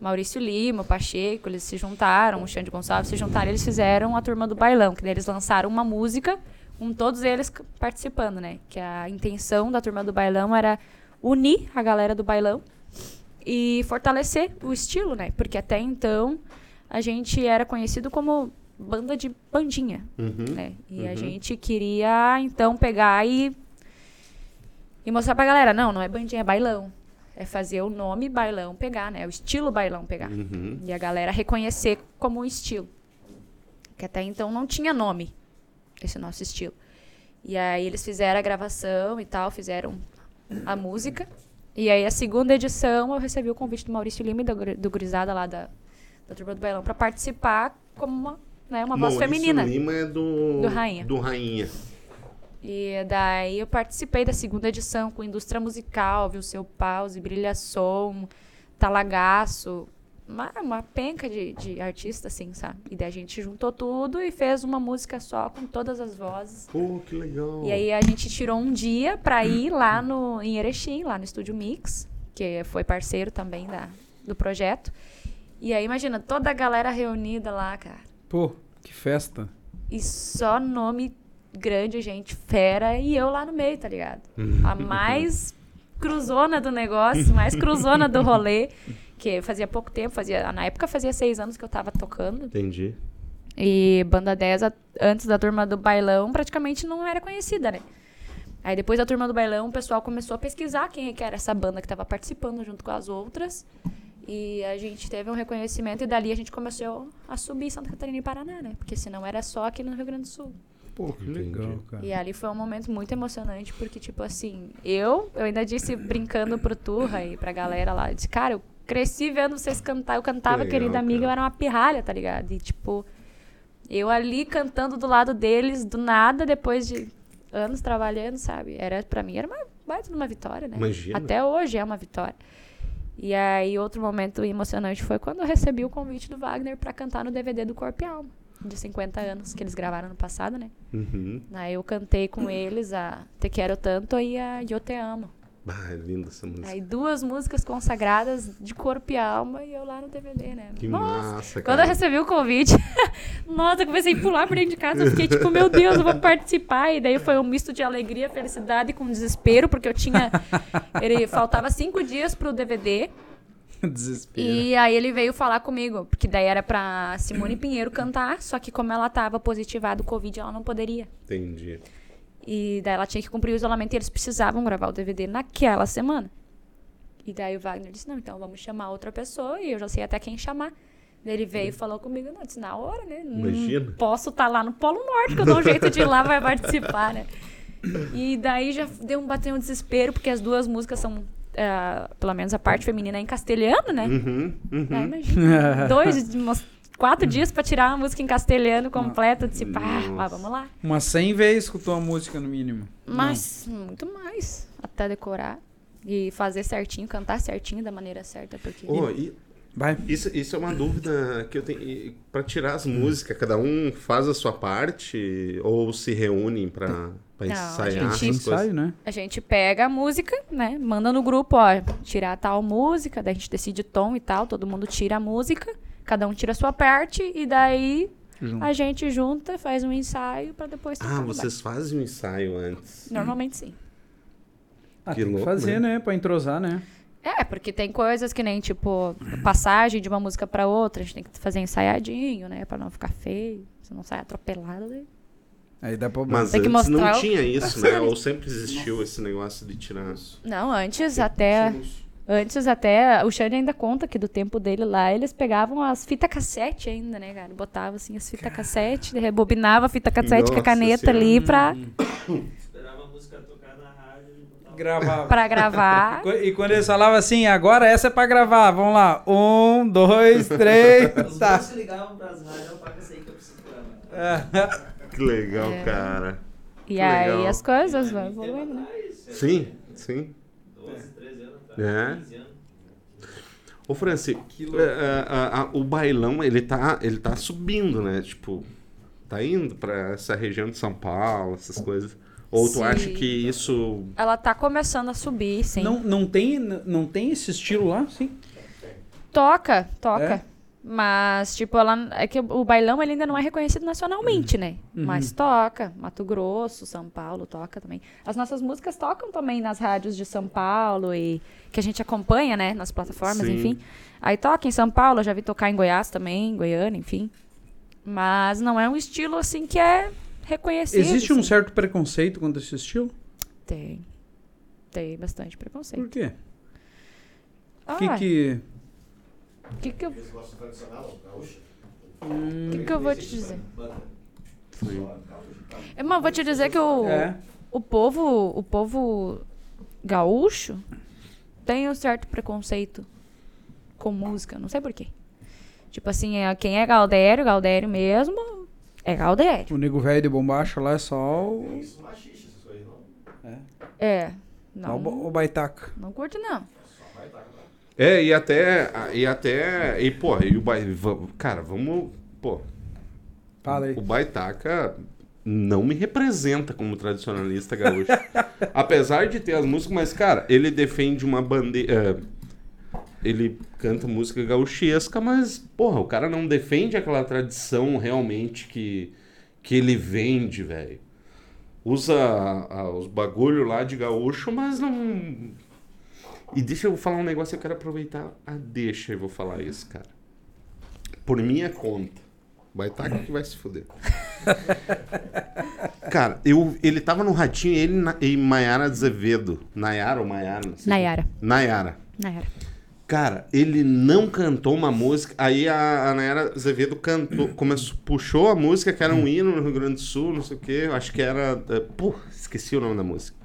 Maurício Lima, o Pacheco, eles se juntaram, o Xande Gonçalves se juntaram, eles fizeram a Turma do Bailão, que daí eles lançaram uma música com todos eles participando, né? Que a intenção da Turma do Bailão era unir a galera do bailão e fortalecer o estilo, né? Porque até então a gente era conhecido como banda de bandinha, Uhum. né? E a Uhum. gente queria então pegar e e mostrar pra galera, não, não é bandinha, é bailão. É fazer o nome bailão pegar, né? O estilo bailão pegar. Uhum. E a galera reconhecer como um estilo. Que até então não tinha nome esse nosso estilo. E aí eles fizeram a gravação e tal, fizeram a música. E aí a segunda edição eu recebi o convite do Maurício Lima e do, do gurizada lá da, da Turma do Bailão pra participar como uma, né, uma voz Maurício feminina. Lima é do... Do Rainha. Do Rainha. E daí eu participei da segunda edição com indústria musical, viu seu pause, brilha som, talagaço, uma, uma penca de, de artista, assim, sabe? E daí a gente juntou tudo e fez uma música só com todas as vozes. Pô, que legal. E aí a gente tirou um dia pra ir lá no, em Erechim, lá no Estúdio Mix, que foi parceiro também da, do projeto. E aí, imagina, toda a galera reunida lá, cara. Pô, que festa. E só nome grande, gente, fera, e eu lá no meio, tá ligado? A mais cruzona do negócio, mais cruzona do rolê. Que fazia pouco tempo, fazia, na época fazia seis anos que eu tava tocando. Entendi. E Banda 10, a- antes da turma do bailão, praticamente não era conhecida, né? Aí depois da turma do bailão, o pessoal começou a pesquisar quem é que era essa banda que estava participando junto com as outras. E a gente teve um reconhecimento e dali a gente começou a subir Santa Catarina e Paraná, né? Porque senão era só aqui no Rio Grande do Sul. Pô, que legal, cara. E ali foi um momento muito emocionante, porque, tipo assim, eu, eu ainda disse brincando pro Turra e pra galera lá, eu disse, cara, eu cresci vendo vocês cantar, eu cantava, legal, querida amiga, cara. eu era uma pirralha, tá ligado? E, tipo, eu ali cantando do lado deles, do nada, depois de anos trabalhando, sabe? Era, pra mim, era uma baita uma vitória, né? Imagina. Até hoje é uma vitória. E aí, outro momento emocionante foi quando eu recebi o convite do Wagner pra cantar no DVD do Corpo e Alma, de 50 anos, que eles gravaram no passado, né? Uhum. Aí eu cantei com eles a Te Quero Tanto e a Eu Te Amo. Ah, é linda essa música. Aí duas músicas consagradas de corpo e alma e eu lá no DVD, né? Que Nossa! massa, Quando cara. eu recebi o convite, nossa, eu comecei a pular por dentro de casa. Eu fiquei tipo, meu Deus, eu vou participar. E daí foi um misto de alegria, felicidade com desespero, porque eu tinha. Ele faltava cinco dias pro DVD. Desespero. E aí ele veio falar comigo, porque daí era pra Simone Pinheiro cantar, só que como ela tava positivada do Covid, ela não poderia. Entendi. E daí ela tinha que cumprir o isolamento e eles precisavam gravar o DVD naquela semana. E daí o Wagner disse, não, então vamos chamar outra pessoa e eu já sei até quem chamar. Daí ele veio e falou comigo, não, disse, na hora, né? Não Imagina. posso estar lá no Polo Norte, que eu dou um jeito de ir lá, vai participar, né? E daí já deu um, bateu um desespero, porque as duas músicas são, ah, pelo menos a parte feminina é em castelhano, né? Uhum, uhum. Daí imagina, dois, uns quatro dias pra tirar uma música em castelhano completa. Disse, pá, ah, Nossa. vamos lá. Umas 100 vezes escutou a música, no mínimo. Mas muito mais. Até decorar. E fazer certinho, cantar certinho da maneira certa. Porque. Ô, e Vai. isso, isso é uma dúvida que eu tenho. Pra tirar as músicas, cada um faz a sua parte ou se reúnem pra, pra Não, a ensaiar gente- essas Ensaio, né? A gente pega a música, né? Manda no grupo, ó, tirar tal música, daí a gente decide tom e tal, todo mundo tira a música, cada um tira a sua parte, e daí Junto. a gente junta, faz um ensaio pra depois Ah, vocês fazem um ensaio antes. Normalmente sim. Ah, Que tem que louco, fazer, né? né? Pra entrosar, né? É, porque tem coisas que nem, tipo, passagem de uma música pra outra, a gente tem que fazer ensaiadinho, né? Pra não ficar feio, se não sai atropelado. Daí. Aí dá pra... Mas Tem que antes não o- tinha isso, né? Ou sempre existiu esse negócio de tirar. Não, antes até. Antes até, o Xande ainda conta que do tempo dele lá, eles pegavam as fitas cassete ainda, né, cara? Botava assim as fitas cassete, rebobinava a fita cassete com a Nossa caneta Senhora. ali pra, Esperava a música tocar na rádio e botava. Gravava. pra gravar. E quando eles falavam assim, agora essa é pra gravar, vamos lá. Um, dois, três. Os tá. músicos ligavam pras rádios, eu pago que eu preciso gravar. Que legal, É. cara. E Que aí legal. as coisas vão evoluindo, né? Sim, sim. 12, 13 anos É. atrás, 15 anos. Ô, Franci, Que é, é, a- a- o bailão, ele tá, ele tá subindo, né? Tipo, tá indo pra essa região de São Paulo, essas coisas. Ou tu Sim. acha que isso... Ela tá começando a subir, sim. Não, não, tem, não tem esse estilo lá, sim? Toca, toca. É? Mas, tipo, ela. É que o bailão ele ainda não é reconhecido nacionalmente, né? Uhum. Mas toca. Mato Grosso, São Paulo, toca também. As nossas músicas tocam também nas rádios de São Paulo e que a gente acompanha, né? Nas plataformas, Sim. enfim. Aí toca em São Paulo, eu já vi tocar em Goiás também, Goiânia, enfim. Mas não é um estilo assim que é reconhecido. Existe um assim. certo preconceito contra esse estilo? Tem. Tem bastante preconceito. Por quê? Ah, O que que... que que eu, o que que eu vou te dizer? É, Mas vou te dizer que o, É. o povo, o povo gaúcho tem um certo preconceito com música, não sei porquê. Tipo assim, é, quem é Galdério, Galdério mesmo, é Galdério. O nego velho de bombacha lá é só o... É não. É. Não. Não, o baitaca. não curte, não. É, e até... E até... E, pô, e o baile... Cara, vamos... Pô, Fala aí. o Baitaca não me representa como tradicionalista gaúcho. Apesar de ter as músicas, mas, cara, ele defende uma bandeira... ele canta música gauchesca, mas, porra, o cara não defende aquela tradição realmente que, que ele vende, velho. Usa ah, os bagulho lá de gaúcho, mas não... E deixa eu falar um negócio, eu quero aproveitar a deixa e vou falar isso, cara. Por minha conta. Baitaca que vai se fuder. Cara, eu, ele tava no Ratinho, ele na- e Maiara Azevedo. Nayara ou Maiara? Não sei. Nayara. Nayara. Nayara. Cara, ele não cantou uma música. Aí a, a Nayara Azevedo cantou, começou, puxou a música, que era um hino no Rio Grande do Sul, não sei o quê. Acho que era. eh, Pô, esqueci o nome da música.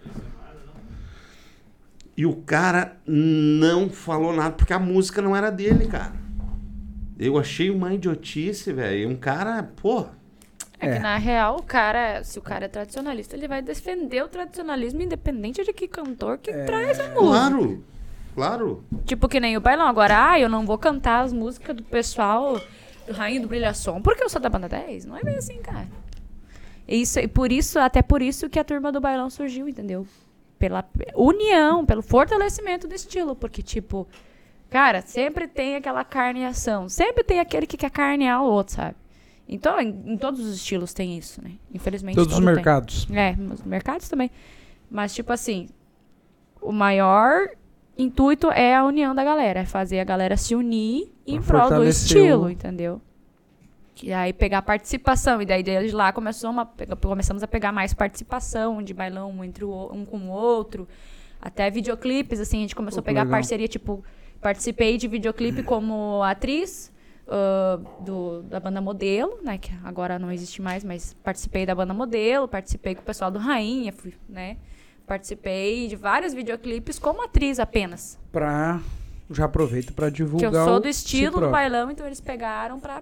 E o cara não falou nada, porque a música não era dele, cara. Eu achei uma idiotice, velho. Um cara, pô. É, É. que na real, o cara, se o cara é tradicionalista, ele vai defender o tradicionalismo independente de que cantor que traz a música. Claro, claro. Tipo que nem o bailão. Agora, ah, eu não vou cantar as músicas do pessoal do Rainha do Brilhação porque eu sou da banda 10. Não é bem assim, cara. E Isso, e por isso, até por isso que a turma do bailão surgiu, entendeu? Pela união, pelo fortalecimento do estilo. Porque, tipo, cara, sempre tem aquela carneação. Sempre tem aquele que quer carnear o outro, sabe? Então, em, em todos os estilos tem isso, né? Infelizmente. Todos os todo tem. mercados. É, nos mercados também. Mas, tipo assim, o maior intuito é a união da galera. É fazer a galera se unir em prol do estilo, o- entendeu? E aí pegar participação. E daí desde lá começou começamos a pegar mais participação de bailão um, entre o, um com o outro. Até videoclipes, assim, a gente começou a pegar legal. parceria, tipo, participei de videoclipe como atriz ah, do, da banda Modelo, né? Que agora não existe mais, mas participei da banda Modelo, participei com o pessoal do Rainha, fui, né? Participei de vários videoclipes como atriz apenas. Pra... Já aproveito Que divulgar eu sou do estilo do bailão, então eles pegaram pra,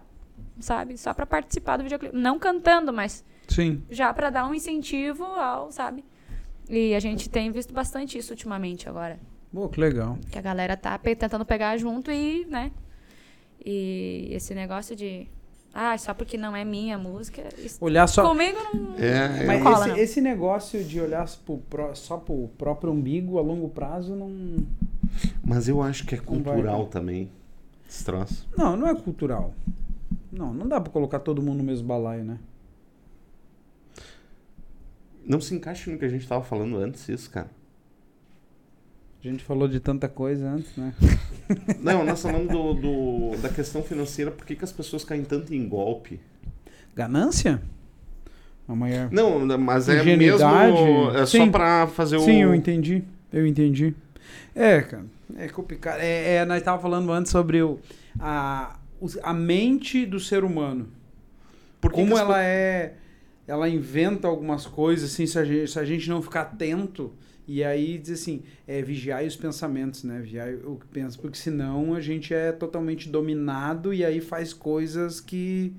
sabe, só pra participar do videoclipe. Não cantando, mas Sim. já pra dar um incentivo ao, sabe? E a gente tem visto bastante isso ultimamente agora. Pô, que legal. Que a galera tá pe- tentando pegar junto e, né? E esse negócio de. Ah, só porque não é minha música. Olhar só... Comigo não. É, Mas rola, esse, não. esse negócio de olhar pro só pro próprio umbigo a longo prazo não... Mas eu acho que é cultural também. Esse troço. Não, não é cultural. Não, não dá pra colocar todo mundo no mesmo balaio, né? Não se encaixa no que a gente tava falando antes, isso, cara. A gente falou de tanta coisa antes, né? Não, nós falando do, do- da questão financeira, por que, que as pessoas caem tanto em golpe? Ganância? A maior. Não, mas é mesmo. É só Sim. pra fazer o. Sim, eu entendi. Eu entendi. É, cara. É complicado. É, é, nós estávamos falando antes sobre o, a, a mente do ser humano. Por Como ela é. Ela inventa algumas coisas, assim, se a gente, se a gente não ficar atento. E aí diz assim, é vigiar os pensamentos, né? Vigiar o que pensa. Porque senão a gente é totalmente dominado e aí faz coisas que.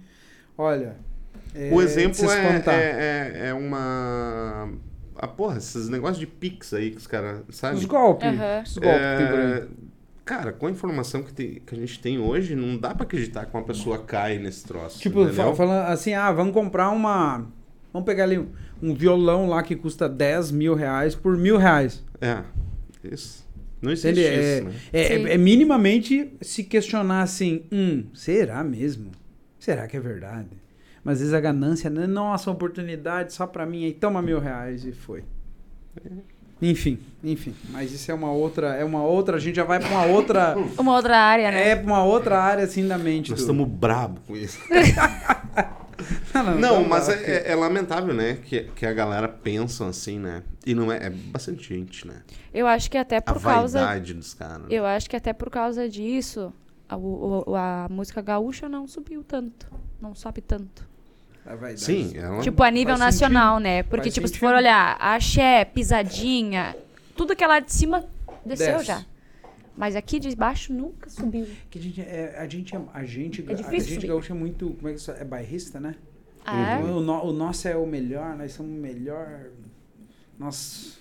Olha. é O exemplo se é, espantar. é, é, é uma. Ah, porra, esses negócios de Pix aí que os caras. Sabe? Os golpes. Aham. Os golpes. É, Cara, com a informação que, tem- que a gente tem hoje, não dá pra acreditar que uma pessoa cai nesse troço. Tipo, entendeu? falando assim, ah, vamos comprar uma. Vamos pegar ali um, um violão lá que custa 10 mil reais por mil reais. É. Isso. Não existe Entende? É, isso, né? é, é minimamente se questionar assim, hum, será mesmo? Será que é verdade? Mas às vezes a ganância, né? nossa, uma oportunidade só pra mim, aí toma mil reais e foi. Enfim, enfim. Mas isso é uma outra, é uma outra, a gente já vai pra uma outra, Uma outra área, né? é pra uma outra área assim da mente. Nós estamos brabo com isso. Não, Não, vamos mas é, é- é lamentável, né? Que, que a galera pensa assim, né? E não é. É bastante gente, né? Eu acho que até A por causa. vaidade dos caras. né? Eu acho que até por causa disso, a, o- a música gaúcha não subiu tanto. Não sobe tanto. A vaidade. Sim, ela. Tipo, a nível faz nacional, né? Porque, Faz tipo, se sentido. for olhar, axé, pisadinha, tudo que é lá de cima desceu Desce. já. Mas aqui de baixo nunca subiu. Que a gente é, a gente é, a gente, É a gente gaúcha é muito, como é que isso é bairrista, né? Ah, é? O, no- o nosso é o melhor, nós somos o melhor. Nós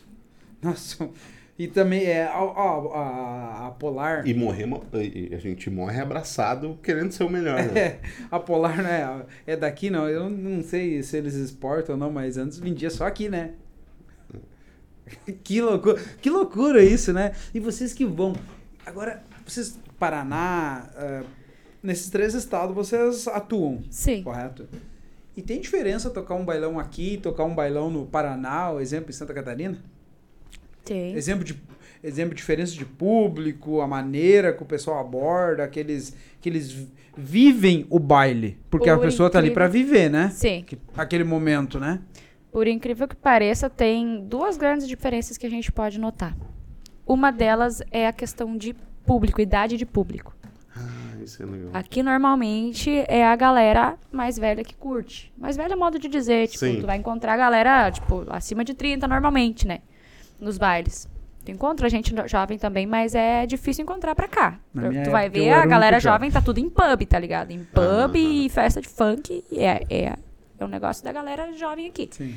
nós somos- e também é ó, ó, a, a Polar. E morremos. e A gente morre abraçado querendo ser o melhor, né? É, a Polar né, é daqui não, eu não sei se eles exportam ou não, mas antes vendia só aqui, né? que loucura, que loucura isso, né? E vocês que vão agora, vocês Paraná, ah, nesses três estados vocês atuam, Sim. correto? E tem diferença tocar um bailão aqui, tocar um bailão no Paraná, exemplo em Santa Catarina? Tem. Exemplo de exemplo de diferença de público, a maneira que o pessoal aborda, que eles, que eles vivem o baile, porque a Por pessoa tá ali incrível- pra viver, né? Sim. Que- Aquele momento, né? Por incrível que pareça, tem duas grandes diferenças que a gente pode notar. Uma delas é a questão de público, idade de público. Ah, isso é legal. Aqui normalmente é a galera mais velha que curte. Mais velha é modo de dizer, tipo, Sim. tu vai encontrar a galera, tipo, acima de 30 normalmente, né? Nos bailes. Tu encontra gente jovem também, mas é difícil encontrar pra cá. Na Tu- vai ver a galera jovem. tá tudo em pub, tá ligado? Em pub Aham. e festa de funk. É, é, é um negócio da galera jovem aqui. Sim.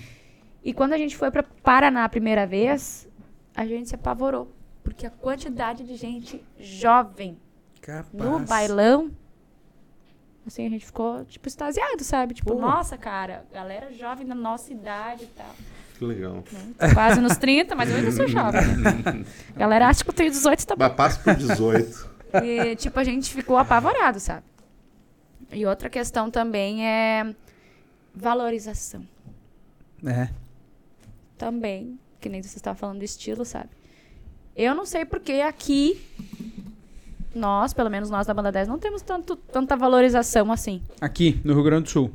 E quando a gente foi pra Paraná a primeira vez, a gente se apavorou. Porque a quantidade de gente jovem Capaz. no bailão, assim, a gente ficou, tipo, extasiado, sabe? Tipo, Pô. nossa, cara, galera jovem da nossa idade e tal. Que legal. Tô quase nos 30, mas eu ainda sou jovem. né? Galera acha que eu tenho 18, tá bom. Mas passa por 18. E, tipo, a gente ficou apavorado, sabe? E outra questão também é valorização. É. Também, que nem você estava falando do estilo, sabe? Eu não sei porque aqui, nós, pelo menos nós da Banda 10, não temos tanto, tanta valorização assim. Aqui, no Rio Grande do Sul.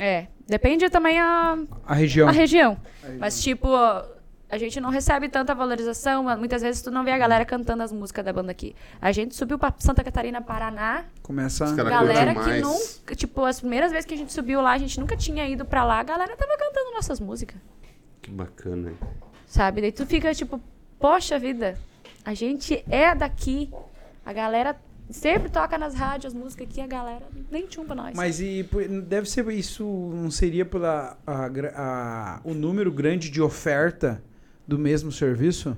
É, depende também a, A região. a região. Mas, tipo, a gente não recebe tanta valorização. Muitas vezes tu não vê a galera cantando as músicas da banda aqui. A gente subiu pra Santa Catarina, Paraná. Começa. Cara galera que nunca. Tipo, as primeiras vezes que a gente subiu lá, a gente nunca tinha ido pra lá, a galera tava cantando nossas músicas. Que bacana, hein? Sabe? Daí tu fica tipo, poxa vida, a gente é daqui. A galera sempre toca nas rádios as músicas aqui, a galera nem chumba nós. Mas e deve ser isso, não seria pela a a- o número grande de oferta do mesmo serviço?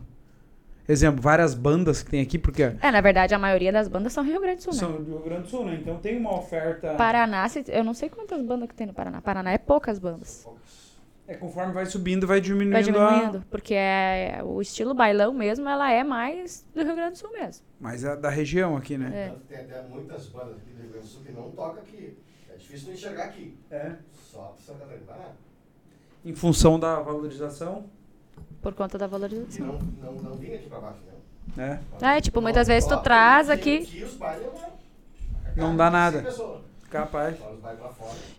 Exemplo, várias bandas que tem aqui, porque É, na verdade, a maioria das bandas são Rio Grande do Sul, né? são do Rio Grande do Sul, né? Então tem uma oferta. Paraná, eu não sei quantas bandas que tem no Paraná. Paraná é poucas bandas. É conforme vai subindo, vai diminuindo. Vai a- diminuindo, porque é, o estilo bailão mesmo, ela é mais do Rio Grande do Sul mesmo. Mas a da região aqui, né? É. Tem até muitas bandas aqui do Rio Grande do Sul que não tocam aqui. É difícil não enxergar aqui. É. Só pra Santa Catarina. Não. Em função da valorização, Por conta da E valorização. não, não, não vinha aqui pra baixo, né? né? É, tipo, muitas vezes tu traz aqui. os bailes Não dá nada. Capaz.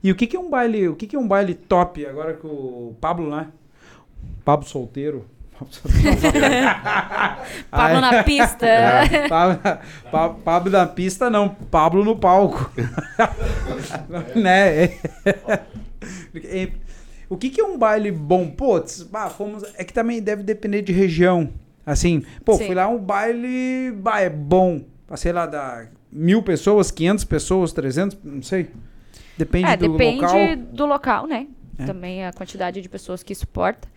E o que, que é um baile? O que, que é um baile top agora que o Pablo, né? Pablo solteiro. Pablo solteiro. Pablo na pista. É, Pablo, Pa- Pablo na pista não, Pablo no palco. né? É. O que, que é um baile bom? Bah, fomos, é que também deve depender de região. Assim, pô, Sim. fui lá um baile, bah, é bom. Passei lá da mil pessoas, 500 pessoas, 300, não sei. Depende É, do depende local. do local, né? É. Também a quantidade de pessoas que suporta.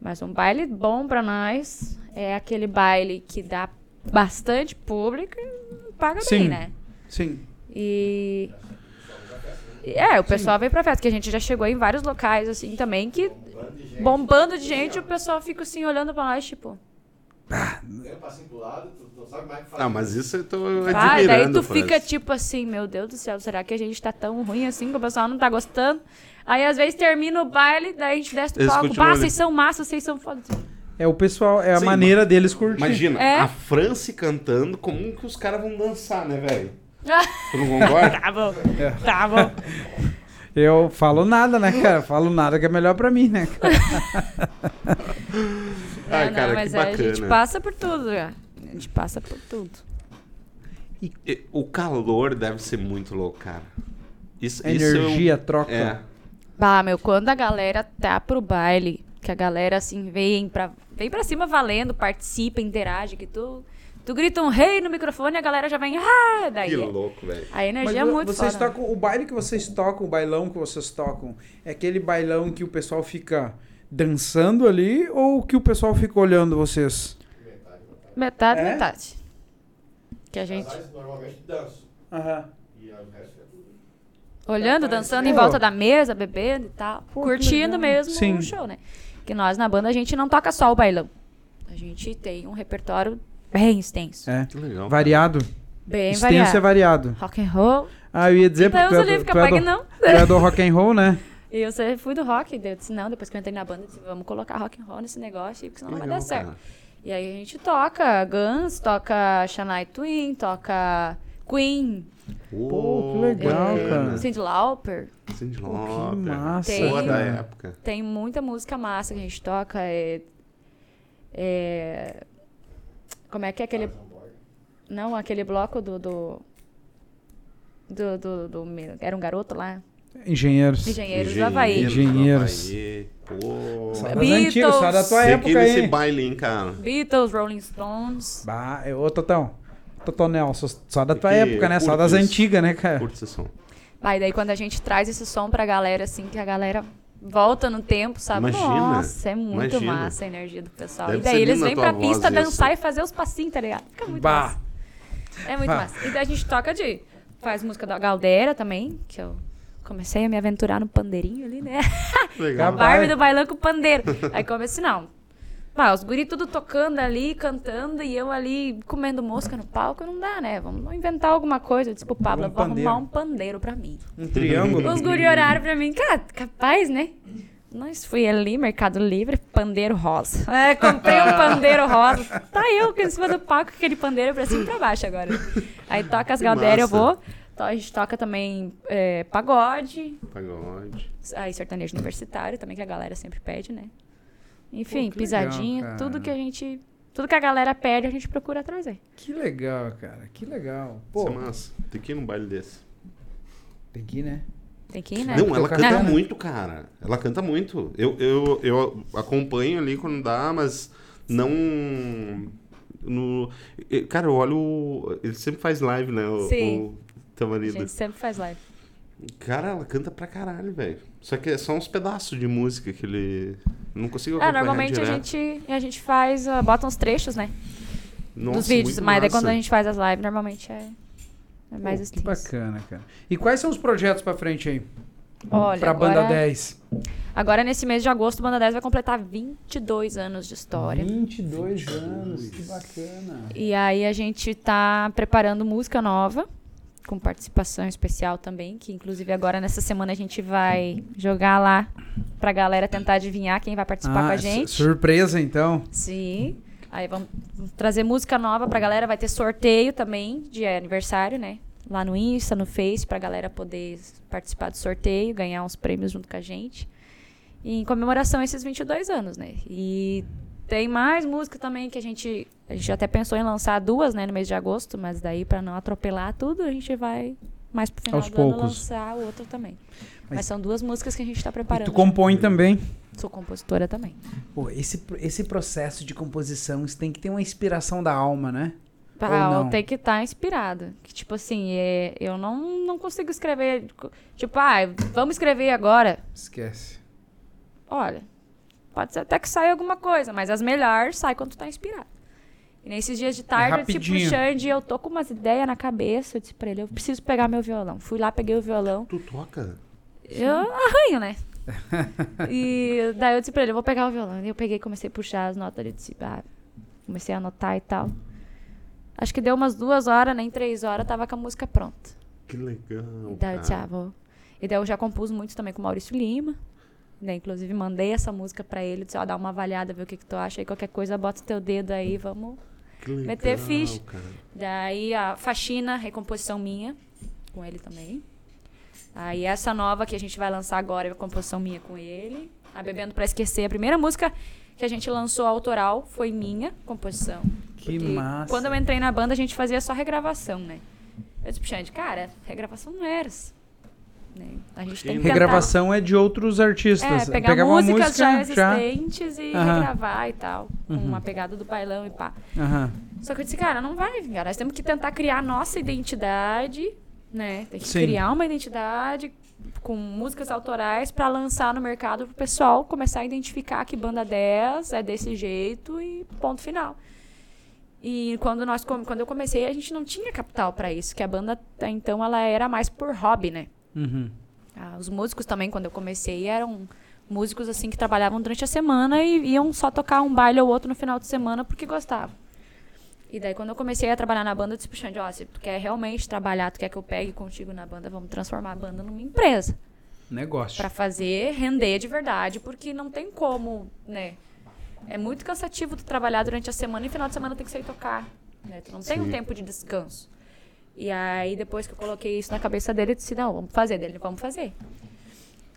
Mas um baile bom pra nós é aquele baile que dá bastante público e paga Sim. bem, né? Sim. E. É, o pessoal vem pra festa, que a gente já chegou em vários locais, assim, também, que Bando de gente. bombando de gente, o pessoal fica assim, olhando pra nós, tipo. Tu não sabe mais o que fazer. Ah, mas isso eu tô Ah, admirando. daí tu fica tipo assim, meu Deus do céu, será que a gente tá tão ruim assim que o pessoal não tá gostando? Aí às vezes termina o baile, daí a gente desce do Eles palco. ali. vocês são massa, vocês são foda. É o pessoal, é a Sim, maneira deles curtir. Imagina, É. a Franci cantando, como que os caras vão dançar, né, velho? Tu não concorda? Tá bom, É. tá bom. Eu falo nada, né, cara? Falo nada que é melhor pra mim, né, cara? Ai, É, não, cara, mas que é, bacana. a gente passa por tudo, já. A gente passa por tudo. E O calor deve ser muito louco, cara. Isso, A isso é um- energia, troca. É. Bah, meu, quando a galera tá pro baile, que a galera assim vem pra, vem pra cima valendo, participa, interage, que tu, tu grita um rei no microfone e a galera já vem, ah, daí. Que é- louco, velho. A energia Mas é muito vocês tocam, o baile que vocês tocam, o bailão que vocês tocam, é aquele bailão que o pessoal fica dançando ali ou que o pessoal fica olhando vocês? Metade, É? metade. Que a gente. Casais normalmente dançam. Aham. E o resto é tudo. Olhando, dançando em volta da mesa, bebendo e tal. Pô, curtindo mesmo Sim. o show, né? Que nós na banda a gente não toca só o bailão. A gente tem um repertório bem extenso. É. Que legal. Variado? Bem Extenso é variado. variado. Rock and roll. Ah, eu ia dizer Deus porque tu, é livre, do, tu, é capaz que do, não. tu é do rock and roll, né? E eu sempre fui do rock. Eu disse, não, depois que eu entrei na banda, eu disse, vamos colocar rock and roll nesse negócio, porque senão não vai dar certo. cara. E aí a gente toca Guns, toca Shania Twain, toca Queen, Pô, que legal, bacana. cara. Cyndi Lauper. Cyndi Pô, que Lauper. massa, Tem- Boa da época. Tem muita música massa que a gente toca. É, é- como é que é aquele. Não, aquele bloco do. Do. Do, do, do- Era um garoto lá? Engenheiros. Engenheiros do Havaí. Engenheiros. Havaí. Pô. Só Beatles. antigas, só da tua Sei época aí. baile, hein, cara. Beatles, Rolling Stones. Bah, é, ô, Totão. Totão Nelson, só da tua Que época, né? Só curto das antigas, né, cara? Curte esse som. Aí daí quando a gente traz esse som pra galera, assim, que a galera volta no tempo, sabe? Imagina, Nossa, é muito imagina. massa a energia do pessoal. Deve e daí eles vêm a pra pista dançar isso. e fazer os passinhos, tá ligado? Fica muito Bah. massa. É muito Bah. massa. E daí a gente toca de. Faz música da Galdera também, que eu comecei a me aventurar no pandeirinho ali, né? Legal. Capaz. Barbie do bailão com pandeiro. Aí comecei, não. Pá, os guri tudo tocando ali, cantando, e eu ali comendo mosca no palco, não dá, né? Vamos inventar alguma coisa. Eu disse pro Pablo, Um eu vou pandeiro. arrumar um pandeiro pra mim. Um triângulo. Os guri oraram pra mim, cara, capaz, né? Nós fui ali, Mercado Livre, pandeiro rosa. É, comprei um pandeiro rosa. Tá eu em cima do palco aquele pandeiro pra cima e pra baixo agora. Aí toca as Que galderas, eu vou. Então a gente toca também é, pagode, Pagode. aí sertanejo universitário também, que a galera sempre pede, né? Enfim, Pô, legal, pisadinha, cara. tudo que a gente. Tudo que a galera pede, a gente procura trazer. Que legal, cara. Que legal. Pô. Isso é massa. Tem que ir num baile desse. tem que ir, né? Tem que ir, né? Não, ela canta muito, cara. Ela canta muito. Eu, eu, eu acompanho ali quando dá, mas não. No... Cara, eu olho. o- Ele sempre faz live, né? O, Sim. o teu A marido. gente sempre faz live. Cara, ela canta pra caralho, velho. Só que é só uns pedaços de música que ele. Não consigo Ah, acompanhar normalmente a direto. gente, a gente faz, ah, bota uns trechos, né? Nossa, dos vídeos. Mas daí massa. quando a gente faz as lives, normalmente é, é mais Pô, que bacana, cara. E quais são os projetos pra frente aí? Olha, pra agora, Banda 10. agora nesse mês de agosto, Banda 10 vai completar 22 anos de história. 22 anos, que bacana. E aí a gente tá preparando música nova. Com participação especial também, que inclusive agora nessa semana a gente vai jogar lá pra galera tentar adivinhar quem vai participar com a gente. Surpresa, então. Sim. Aí vamos vamos trazer música nova pra galera. Vai ter sorteio também de aniversário, né? Lá no Insta, no Face, pra galera poder participar do sorteio, ganhar uns prêmios junto com a gente. E em comemoração a esses 22 anos, né? E tem mais música também que a gente. A gente até pensou em lançar duas, né, no mês de agosto, mas daí pra não atropelar tudo, a gente vai mais pro final Aos do poucos. ano lançar outra também. Mas, Mas- são duas músicas que a gente tá E preparando. tu compõe também. Sou compositora também. Pô, esse, esse processo de composição, isso tem que ter uma inspiração da alma, né? Ah, não? tem que estar inspirada. Que, tipo assim, é, eu não, não consigo escrever. Tipo, ah, vamos escrever agora. Esquece. Olha, pode ser até que saia alguma coisa, mas as melhores saem quando tu tá inspirado. E nesses dias de tarde, eu disse pro rapidinho. Xande, eu tô com umas ideias na cabeça. Eu disse pra ele, eu preciso pegar meu violão. Fui lá, peguei o violão. Tu toca? Eu arranho, né? e daí eu disse pra ele, eu vou pegar o violão. E eu peguei e comecei a puxar as notas. Ele disse, ah, comecei a anotar e tal. Acho que deu umas duas horas, nem três horas, tava com a música pronta. Que legal. E daí eu disse, ah, vou. E daí eu já compus muito também com o Maurício Lima. Daí, inclusive, mandei essa música pra ele. Disse, ó, dá uma avaliada, ver o que, que tu acha. Aí qualquer coisa, bota o teu dedo aí, vamos. Legal, meter ficha. cara. Daí a faxina, recomposição minha, com ele também. Aí essa nova que a gente vai lançar agora é a composição minha com ele. A Bebendo Pra Esquecer. A primeira música que a gente lançou autoral foi minha composição. Que Porque massa. Quando eu entrei na banda, a gente fazia só regravação, né? Eu disse pro Xande, cara, regravação não era. Né? A gente tem que Regravação é de outros artistas. é, pegar uma músicas música já existentes e Aham. regravar e tal. Com Uhum. uma pegada do bailão e pá. Aham. Só que eu disse, cara, não vai vingar. Nós temos que tentar criar a nossa identidade, né? Tem que Sim. criar uma identidade com músicas autorais pra lançar no mercado pro pessoal começar a identificar que banda 10 é desse jeito e ponto final. E quando nós quando eu comecei, a gente não tinha capital pra isso, que a banda então ela era mais por hobby, né? Uhum. Ah, os músicos também, quando eu comecei, eram músicos assim que trabalhavam durante a semana e iam só tocar um baile ou outro no final de semana porque gostavam. E daí, quando eu comecei a trabalhar na banda, eu disse pro Xande, ó, se tu quer realmente trabalhar, tu quer que eu pegue contigo na banda, vamos transformar a banda numa empresa. Negócio. Pra fazer render de verdade, porque não tem como, né? É muito cansativo tu trabalhar durante a semana e final de semana tem que sair tocar, né? Tu não tem um Sim. tempo de descanso. E aí, depois que eu coloquei isso na cabeça dele, eu disse, não, vamos fazer. Dele, vamos fazer.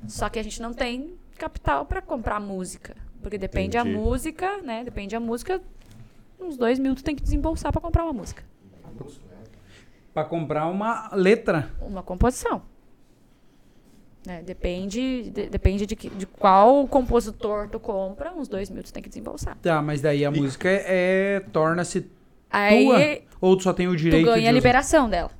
Só que a gente não tem capital pra comprar música. Porque depende a Entendi. música, né? Depende a música, uns dois mil tu tem que desembolsar pra comprar uma música. Pra comprar uma letra. Uma composição. Né? Depende, de- depende de, que- de qual compositor tu compra, uns dois mil tu tem que desembolsar. Tá, mas daí a música é, é- torna-se Aí tua? Ou tu só tem o tu direito ganha de a usar? liberação dela.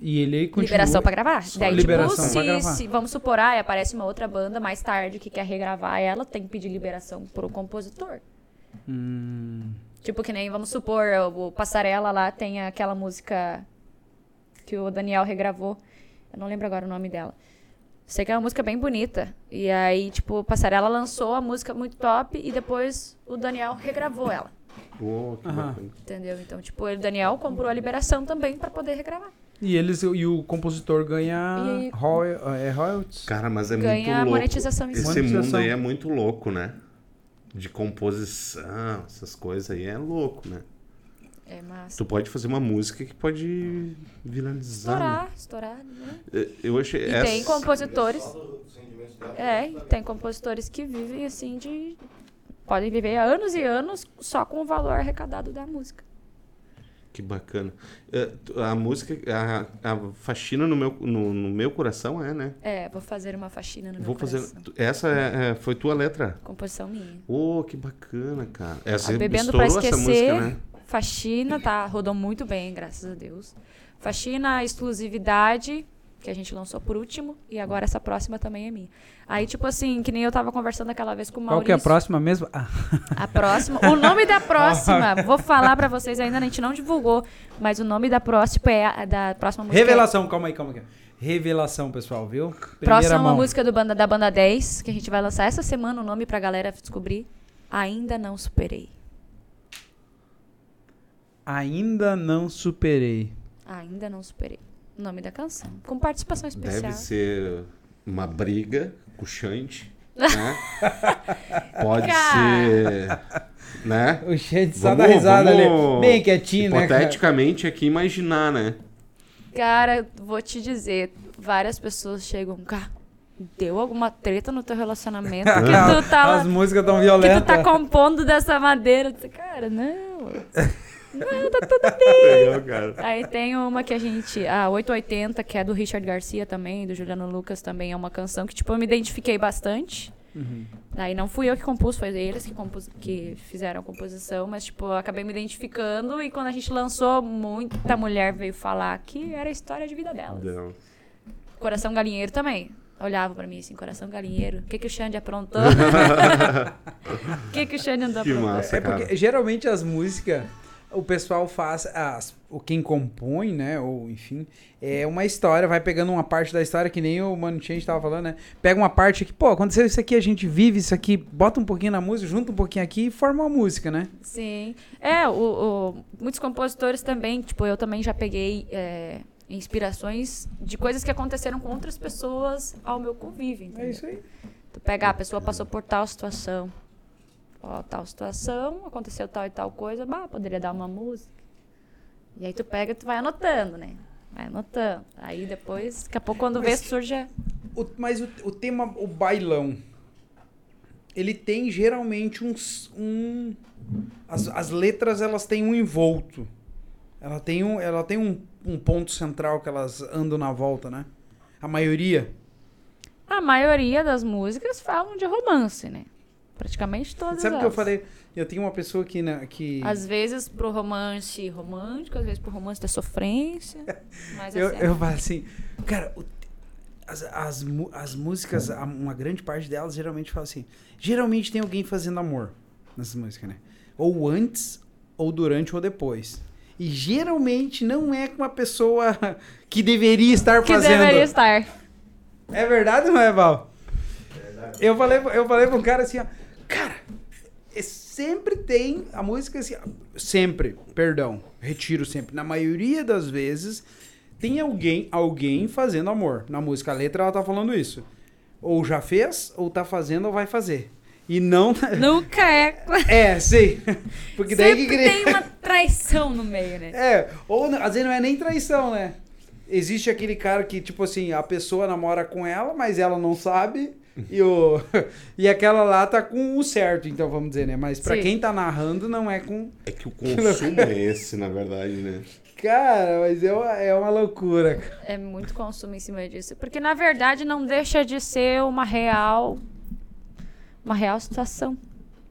E ele continua... Liberação pra gravar. Só Daí, liberação tipo, pra se, gravar. se- vamos supor, ah, aparece uma outra banda mais tarde que quer regravar ela, tem que pedir liberação pro compositor. Hum, Tipo, que nem, vamos supor, o, o Passarela lá tem aquela música que o Daniel regravou. Eu não lembro agora o nome dela. Sei que é uma música bem bonita. E aí, tipo, o Passarela lançou a música muito top e depois o Daniel regravou ela. Pô, que Aham. bacana. Entendeu? Então, tipo, o Daniel comprou a liberação também pra poder regravar. e eles e o compositor ganha E- royal, é royalties. Cara, mas é muito Ganha louco. monetização em Esse. Monetização. mundo aí é muito louco, né? De composição, essas coisas aí é louco, né? É massa. Tu pode fazer uma música que pode viralizar. né? Estourar, estourar. Né? Eu achei E essa... tem compositores. É, e tem compositores que vivem assim de. Podem viver anos e anos só com o valor arrecadado da música. Que bacana. É, A música, a, a faxina no meu, no, no meu coração é, né? É, vou fazer uma faxina no Vou meu fazer. coração. Essa é- é- foi tua letra? Composição minha. Ô, que bacana, cara. Essa A Bebendo pra Esquecer. música, né? Faxina, tá? Rodou muito bem, graças a Deus. Faxina, exclusividade, que a gente lançou por último. E agora essa próxima também é minha. Aí, tipo assim, que nem eu tava conversando aquela vez com o Qual Maurício. que é a próxima mesmo? Ah, A próxima. O nome da próxima, vou falar pra vocês ainda, a gente não divulgou, mas o nome da próxima é a da próxima música. é- revelação, calma aí, calma aí. Revelação, pessoal, viu? Primeira Próxima mão. música do banda, da banda 10, que a gente vai lançar essa semana o nome pra galera descobrir. Ainda não superei. Ainda não superei. Ainda não superei. Nome da canção. Com participação especial. Deve ser uma briga com o Xande, né? Pode Cara. ser, né? O Xande só dá risada ali. Bem quietinho, né? Hipoteticamente aqui imaginar, né? Cara, vou te dizer, várias pessoas chegam, cá, deu alguma treta no teu relacionamento que tu tá As músicas tão que tu violentas. tá compondo dessa madeira. Cara, não. Não, tá tudo Legal, cara. Aí tem uma que a gente. A 880, que é do Richard Garcia também, do Juliano Lucas também. É uma canção que, tipo, eu me identifiquei bastante. Daí não fui eu que compus, foi eles que, compus, que fizeram a composição, mas, tipo, eu acabei me identificando e quando a gente lançou, muita mulher veio falar que era a história de vida delas. Não. Coração Galinheiro também. Olhava pra mim assim, coração galinheiro. O que, que o Xande aprontou? O que, que o Xande andou Que aprontando? massa, É porque geralmente as músicas, o pessoal faz, as, o quem compõe, né, ou enfim, é uma história, vai pegando uma parte da história, que nem o Mano Change tava falando, né? Pega uma parte aqui, pô, aconteceu isso aqui, a gente vive isso aqui, bota um pouquinho na música, junta um pouquinho aqui e forma uma música, né? Sim. É, o, o- muitos compositores também, tipo, eu também já peguei é, inspirações de coisas que aconteceram com outras pessoas ao meu convívio. É entendeu? isso aí. Tu pega, ah, a pessoa passou por tal situação. Ó, tal situação, aconteceu tal e tal coisa, bah, poderia dar uma música. E aí tu pega e tu vai anotando, né? Vai anotando. Aí depois, daqui a pouco, quando vê, Mas- surge. a- O- mas o, o tema, o bailão, ele tem geralmente uns, um... As, as letras, elas têm um envolto. Ela tem um, ela tem um, um ponto central que elas andam na volta, né? A maioria. A maioria das músicas falam de romance, né? Praticamente todas. Sabe o que eu falei? Eu tenho uma pessoa né, que... Às vezes pro romance romântico, às vezes pro romance da sofrência. Mas Eu, assim, eu falo assim, cara, o- as, as, as músicas, a- uma grande parte delas geralmente fala assim. Geralmente tem alguém fazendo amor nessas músicas, né? Ou antes, ou durante, ou depois. E geralmente não é com uma pessoa que deveria estar que fazendo. deveria estar. É verdade ou não é, Val? Eu falei, eu falei pra um cara assim, ó, cara, é- sempre tem a música assim, sempre, perdão, retiro sempre. Na maioria das vezes tem alguém, alguém fazendo amor. Na música, a letra ela tá falando isso. Ou já fez, ou tá fazendo, ou vai fazer. E não. Nunca é. É, sei. Porque daí Sempre que tem uma traição no meio, né? é, ou às vezes não é nem traição, né? Existe aquele cara que, tipo assim, a pessoa namora com ela, mas ela não sabe. E, o, e aquela lá tá com o certo, então vamos dizer, né? Mas pra Sim. quem tá narrando, não é com. É que o consumo é esse, na verdade, né? Cara, mas é uma, é uma loucura. cara. É muito consumo em cima disso. Porque, na verdade, não deixa de ser uma real. Uma real situação.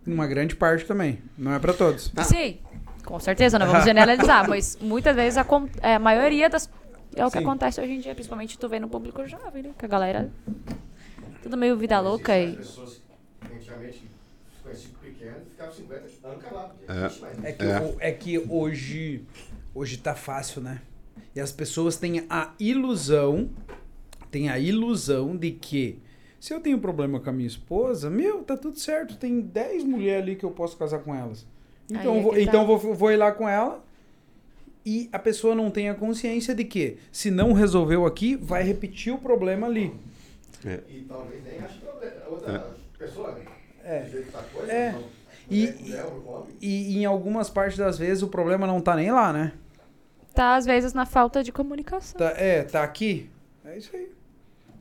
Uma grande parte também. Não é pra todos. Sim, com certeza, não vamos generalizar, mas muitas vezes a, é, a maioria das. É o que Sim. acontece hoje em dia, principalmente tu vê no público jovem, né? Que a galera. Tudo meio vida louca Existem e. pessoas que antigamente conheciam pequeno ficavam 50 anos calados. É. Existe mais. É que, É. é que hoje, hoje tá fácil, né? E as pessoas têm a ilusão, têm a ilusão de que se eu tenho problema com a minha esposa, meu, tá tudo certo, tem 10 mulheres ali que eu posso casar com elas. Então, Aí é eu vou, tá. então vou, vou ir lá com ela e a pessoa não tem a consciência de que se não resolveu aqui, vai repetir o problema ali. E talvez nem ache problema. Outra pessoa, né? É. Do jeito que tá a coisa, É. então, E- mulher, homem. E em algumas partes das vezes o problema não tá nem lá, né? Tá, às vezes, na falta de comunicação. Tá, é, tá aqui. É isso aí.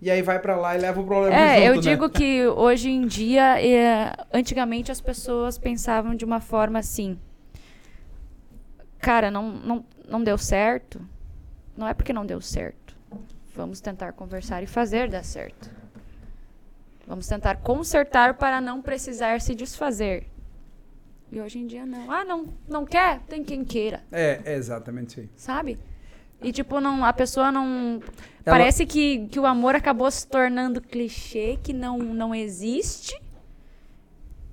E aí vai pra lá e leva o problema É, junto, eu né? digo que hoje em dia, é, antigamente as pessoas pensavam de uma forma assim. Cara, não, não, não deu certo. Não é porque não deu certo. Vamos tentar conversar e fazer dar certo. Vamos tentar consertar para não precisar se desfazer. E hoje em dia não. Ah, não, não quer? Tem quem queira, É, é exatamente isso sabe? E tipo, não, a pessoa não. Ela- Parece que, que o amor acabou se tornando clichê, que não, não existe.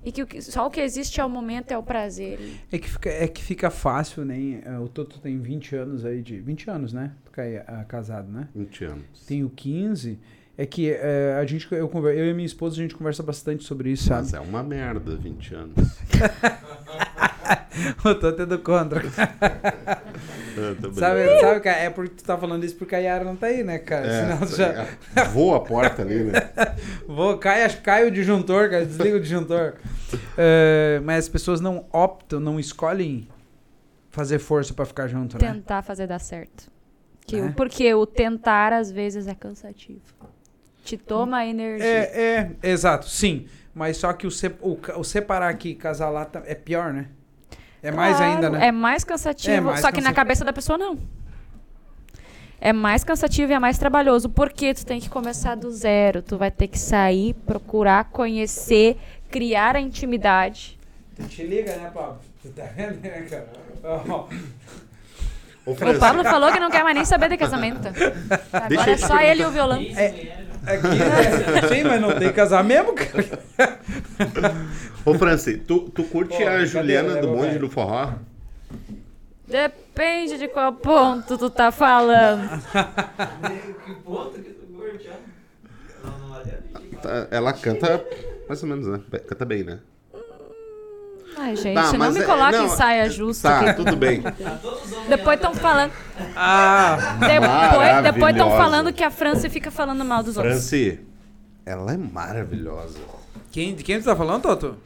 E que, o que só o que existe é o momento, é o prazer. É que fica, é que fica fácil, né? O Toto tem 20 anos aí de. 20 anos, né? Tu cai ah, casado, né? 20 anos. Tenho 15. É que é, a gente, eu, eu e minha esposa, a gente conversa bastante sobre isso, sabe? Mas é uma merda, 20 anos. o Toto é do contra. Sabe, sabe, cara? É porque tu tá falando isso porque a Yara não tá aí, né, cara? É, Senão tu já. é, voa a porta ali, né? Vou, cai, cai o disjuntor, cara. Desliga o disjuntor. É, mas as pessoas não optam, não escolhem fazer força pra ficar junto, né? Tentar fazer dar certo. Que É? Porque o tentar, às vezes, é cansativo. Te toma energia. É, é, exato, sim. Mas só que o, se- o, o separar aqui e casar lá tá- é pior, né? É mais Claro, ainda, né? É mais cansativo, É mais só que na cansativo. cabeça da pessoa não. É mais cansativo e é mais trabalhoso, porque tu tem que começar do zero. Tu vai ter que sair, procurar, conhecer, criar a intimidade. Tu te liga, né, Pablo? Tu tá vendo, né, cara? O Francis, Pablo falou que não quer mais nem saber de casamento. Deixa Agora eu é só ele e o violão. É. aqui, né? Sim, mas não tem que casar mesmo, cara. Ô, Franci, tu, tu curte Pô, a Juliana do bonde velho? do forró? Depende de qual ponto tu tá falando. Que ponto que tu curte, ó. Ela canta mais ou menos, né? Canta bem, né? Ai, gente, Tá, não me é- coloque não, em saia justa. Tá, que tudo bem. Depois estão falando. Ah, Depois, depois estão falando que a França fica falando mal dos outros. Franci, ela é maravilhosa. quem, de quem tu tá falando, Toto?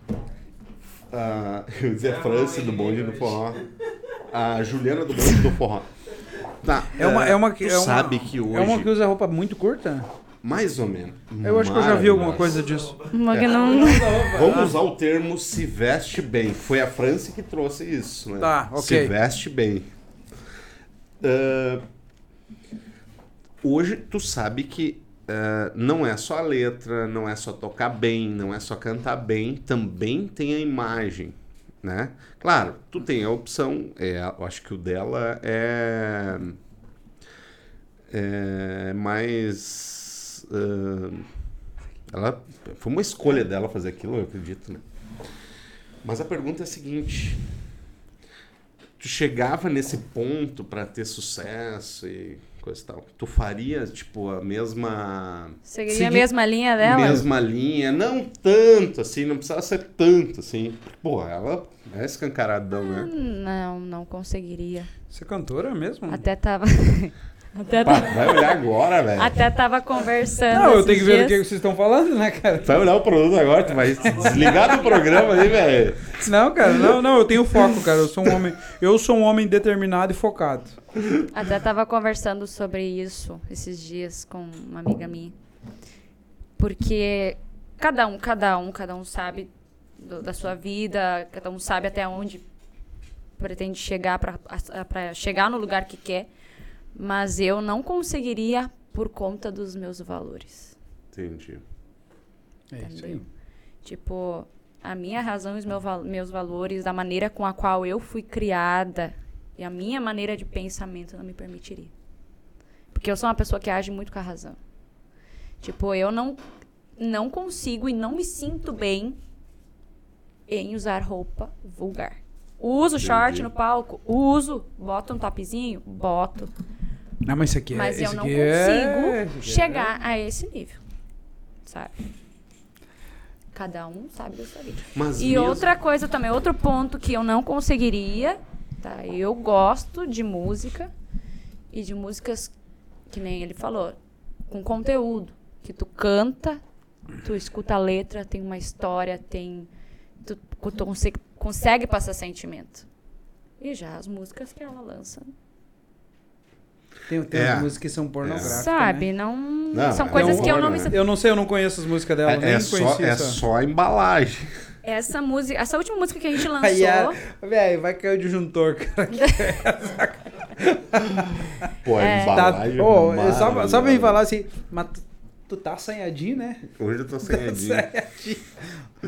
Ah, eu ia dizer a Franci do bonde do forró. A Juliana do bonde do forró. Tá, É uma, é uma, tu é uma, sabe que hoje... É uma que usa roupa muito curta? Mais ou menos. Eu acho que eu já vi alguma coisa disso. Não- Vamos usar o termo se veste bem. Foi a França que trouxe isso, né? Tá, ok. Se veste bem. Ah, hoje tu sabe que ah, não é só a letra, não é só tocar bem, não é só cantar bem, também tem a imagem, né? Claro, tu tem a opção, é, eu acho que o dela é, é mais ah, ela foi uma escolha dela fazer aquilo, eu acredito, né? Mas a pergunta é a seguinte: tu chegava nesse ponto pra ter sucesso e coisa e tal, tu faria tipo a mesma Seguiria Segui- a mesma linha dela? mesma linha, não tanto assim, não precisava ser tanto assim. Pô, ela é escancaradão, né? Não, não conseguiria. Você é cantora mesmo? Até tava. Até Pá, vai olhar agora, velho. até tava conversando. Não, eu tenho que ver do que dias. vocês estão falando, né, cara? Vai olhar o produto agora, tu vai desligar do programa aí, velho. Não, cara, não, não, eu tenho foco, cara. Eu sou um homem, eu sou um homem determinado e focado. Até tava conversando sobre isso esses dias com uma amiga minha. Porque cada um, cada um, cada um sabe do- da sua vida, cada um sabe até onde pretende chegar para chegar no lugar que quer. Mas eu não conseguiria por conta dos meus valores. Entendi. É isso aí. Tipo, a minha razão e os meu meus valores, da maneira com a qual eu fui criada e a minha maneira de pensamento não me permitiria. Porque eu sou uma pessoa que age muito com a razão. Tipo, eu não, não consigo e não me sinto bem em usar roupa vulgar. Uso short Entendi. no palco? Uso. Boto um topzinho? Boto. Não, mas isso aqui é. Mas eu não aqui consigo é- esse aqui é- chegar a esse nível. Sabe? Cada um sabe da sua vida. Mas E mesmo- outra coisa também, outro ponto que eu não conseguiria, tá? Eu gosto de música e de músicas que nem ele falou, com conteúdo, que tu canta, tu escuta a letra, tem uma história, tem tu, tu consegue, consegue passar sentimento. E já as músicas que ela lança, Tem, tem É. músicas que são pornográficas. sabe? Né? Não, Não, são é coisas que eu não me né? Eu não sei, eu não conheço as músicas dela, É, nem é só, é essa. só a embalagem. Essa música, essa última música que a gente lançou, Aí, a- velho, vai cair o disjuntor, cara. Pô, a É. Tá, embalagem. é ô, só, só pra me falar assim, mas tu, tu tá assanhadinho, né? Hoje eu tô Assanhadinho.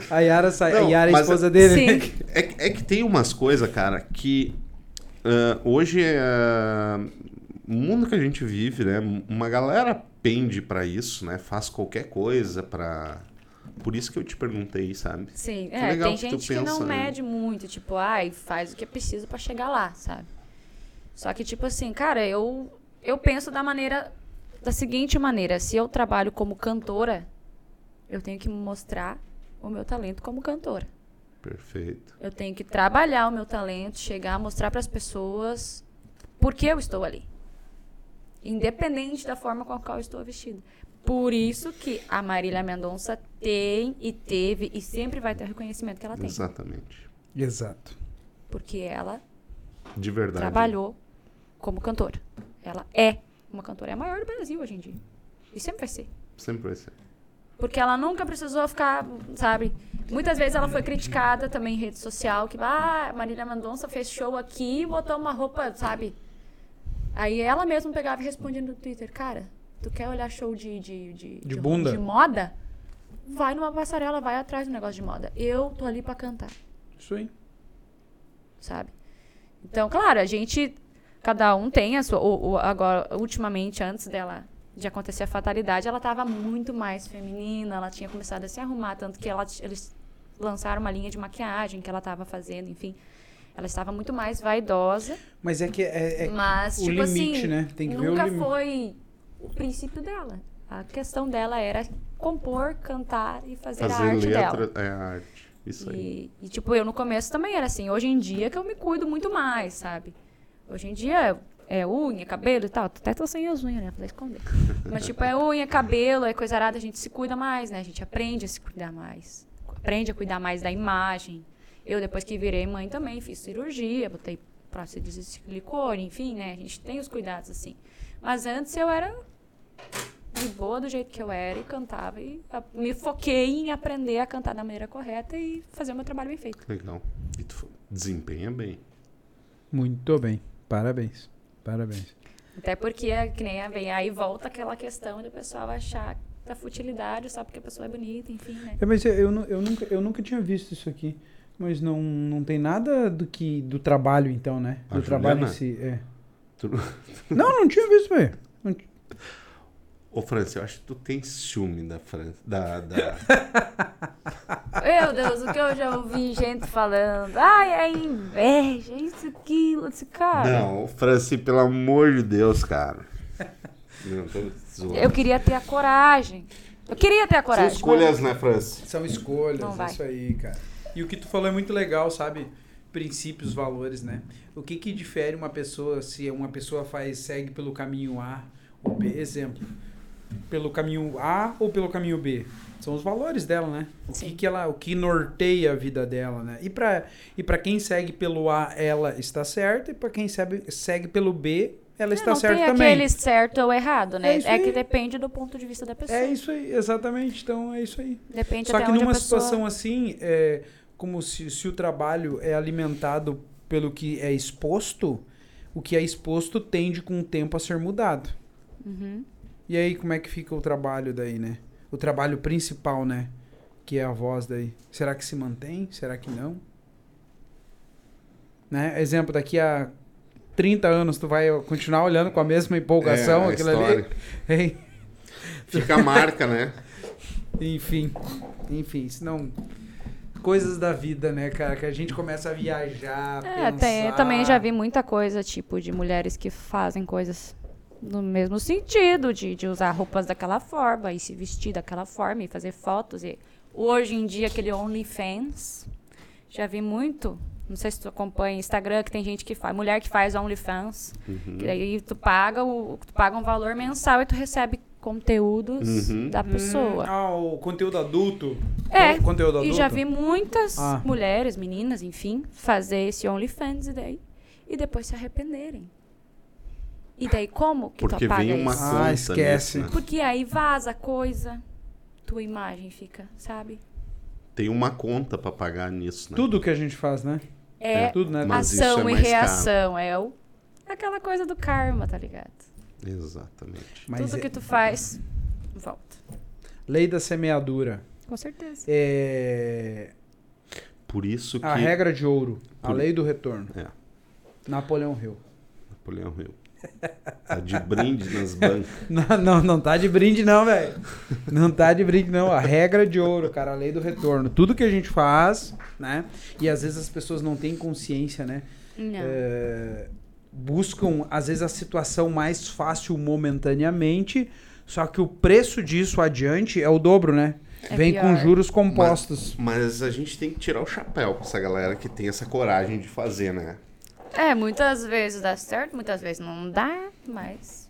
A Yara, sa... a Não, Yara é a esposa dele, Sim. né? É, que- é que tem umas coisas, cara, que ah, hoje o mundo que a gente vive, né? Uma galera pende pra isso, né? Faz qualquer coisa pra. Por isso que eu te perguntei, sabe? Sim, Que é, legal tem que gente que não pensa, né? mede muito, tipo, ai, faz o que é preciso pra chegar lá, sabe? Só que, tipo assim, cara, eu, eu penso da maneira, da seguinte maneira, se eu trabalho como cantora, eu tenho que mostrar o meu talento como cantora. Perfeito. Eu tenho que trabalhar o meu talento, chegar, mostrar pras pessoas por que eu estou ali. Independente da forma com a qual eu estou vestida. Por isso que a Marília Mendonça tem e teve e sempre vai ter o reconhecimento que ela tem. Exatamente. Exato. Porque ela De verdade. trabalhou como cantora. Ela é uma cantora. É a maior do Brasil hoje em dia. E sempre vai ser. Sempre vai ser. Porque ela nunca precisou ficar, sabe? Muitas vezes ela foi criticada também em rede social, que, ah, Marília Mendonça fez show aqui e botou uma roupa, sabe? Aí ela mesma pegava e respondia no Twitter, cara, tu quer olhar show de, de, de, De bunda? de moda? Vai numa passarela, vai atrás do negócio de moda. Eu tô ali pra cantar Isso aí. sabe? Então, claro, a gente, cada um tem a sua. agora, ultimamente, antes dela de acontecer a fatalidade, ela estava muito mais feminina, ela tinha começado a se arrumar, tanto que ela, eles lançaram uma linha de maquiagem que ela estava fazendo, enfim. Ela estava muito mais vaidosa, Mas é que é, é mas, o tipo limite, assim, né? Tem que ver o nunca limite. foi o princípio dela. A questão dela era compor, cantar e fazer, a Fazer arte dela. letra é a arte. Isso aí. E, e, tipo, eu no começo também era assim. Hoje em dia que eu me cuido muito mais, sabe? Hoje em dia é unha, cabelo e tal. Até tô sem as unhas, né? Pra esconder. Mas, tipo, é unha, cabelo, é coisa arada. A gente se cuida mais, né? A gente aprende a se cuidar mais. Aprende a cuidar mais da imagem. Eu, depois que virei mãe também, fiz cirurgia, botei prótese de silicone, enfim, né? A gente tem os cuidados assim. Mas antes eu era de boa do jeito que eu era e cantava. E a- me foquei em aprender a cantar da maneira correta e fazer o meu trabalho bem feito. Legal. E tu desempenha bem. Muito bem. Parabéns. Parabéns. Até porque, é que nem a vem aí volta aquela questão do pessoal achar da futilidade só porque a pessoa é bonita, enfim, né? É, mas eu, eu, eu nunca, eu nunca tinha visto isso aqui. Mas não, não tem nada do que do trabalho, então, né? A Do trabalho em Juliana? si. É. Tu... Não, não tinha visto, velho. Ti- Ô, França, eu acho que tu tem ciúme da França. Da, da... Meu Deus, o que eu já ouvi gente falando. Ai, é inveja, isso, aquilo, esse cara. Não, Franci, pelo amor de Deus, cara. Não, tô zoando. Eu queria ter a coragem. Eu queria ter a São coragem. escolhas, né, Franci? São escolhas, Não vai. isso aí, cara. E o que tu falou é muito legal, sabe? Princípios, valores, né? O que que difere uma pessoa se uma pessoa faz segue pelo caminho A ou B? Exemplo. Pelo caminho A ou pelo caminho B? São os valores dela, né? O que, Sim. que ela, o que norteia a vida dela, né? E para e para quem segue pelo A, ela está certa, e para quem segue, segue pelo B, ela É, está não certa tem também. aquele certo ou errado, né? É É, que depende do ponto de vista da pessoa. É isso aí, exatamente. Então é isso aí. Depende Só que numa pessoa... situação assim, é, como se, se o trabalho é alimentado pelo que é exposto, o que é exposto tende com o tempo a ser mudado. Uhum. E aí, como é que fica o trabalho daí, né? O trabalho principal, né? Que é a voz daí. Será que se mantém? Será que não? Né? Exemplo, daqui a 30 anos tu vai continuar olhando com a mesma empolgação É, a aquilo história. ali. Hein? Fica a marca, né? Enfim, enfim, senão coisas da vida, né, cara, que a gente começa a viajar, É, pensar. tem, eu também já vi muita coisa, tipo, de mulheres que fazem coisas no mesmo sentido, de, de usar roupas daquela forma e se vestir daquela forma e fazer fotos. E hoje em dia, aquele OnlyFans, já vi muito. Não sei se tu acompanha Instagram, que tem gente que faz, mulher que faz OnlyFans. Uhum. Que daí tu paga, o, tu paga um valor mensal e tu recebe conteúdos Uhum. da pessoa. Hum, ah, o conteúdo adulto. É, Con- Conteúdo adulto. E já vi muitas Ah. mulheres, meninas, enfim, fazer esse OnlyFans e daí e depois se arrependerem. E daí como que Porque tu apaga vem uma isso? Ah, esquece. nisso, né? Porque aí vaza coisa, tua imagem fica, sabe? Tem uma conta pra pagar nisso, né? Tudo que a gente faz, né? É, Tudo, né? Mas ação é e mais caro. reação, é o aquela coisa do karma, tá ligado? Exatamente. Mas Tudo é- que tu faz volta. lei da semeadura. Com certeza. É Por isso que a regra de ouro, a Por- lei do retorno. É. Napoleão Hill. Napoleão Hill. Tá de brinde nas bancas. Não, não, não tá de brinde não, velho. Não tá de brinde não. A regra de ouro, cara, a lei do retorno. Tudo que a gente faz, né? E às vezes as pessoas não têm consciência, né? Não. É, buscam, às vezes, a situação mais fácil momentaneamente, só que o preço disso adiante é o dobro, né? É Vem com pior. juros compostos. Mas a gente tem que tirar o chapéu pra essa galera que tem essa coragem de fazer, né? É, muitas vezes dá certo, muitas vezes não dá, mas.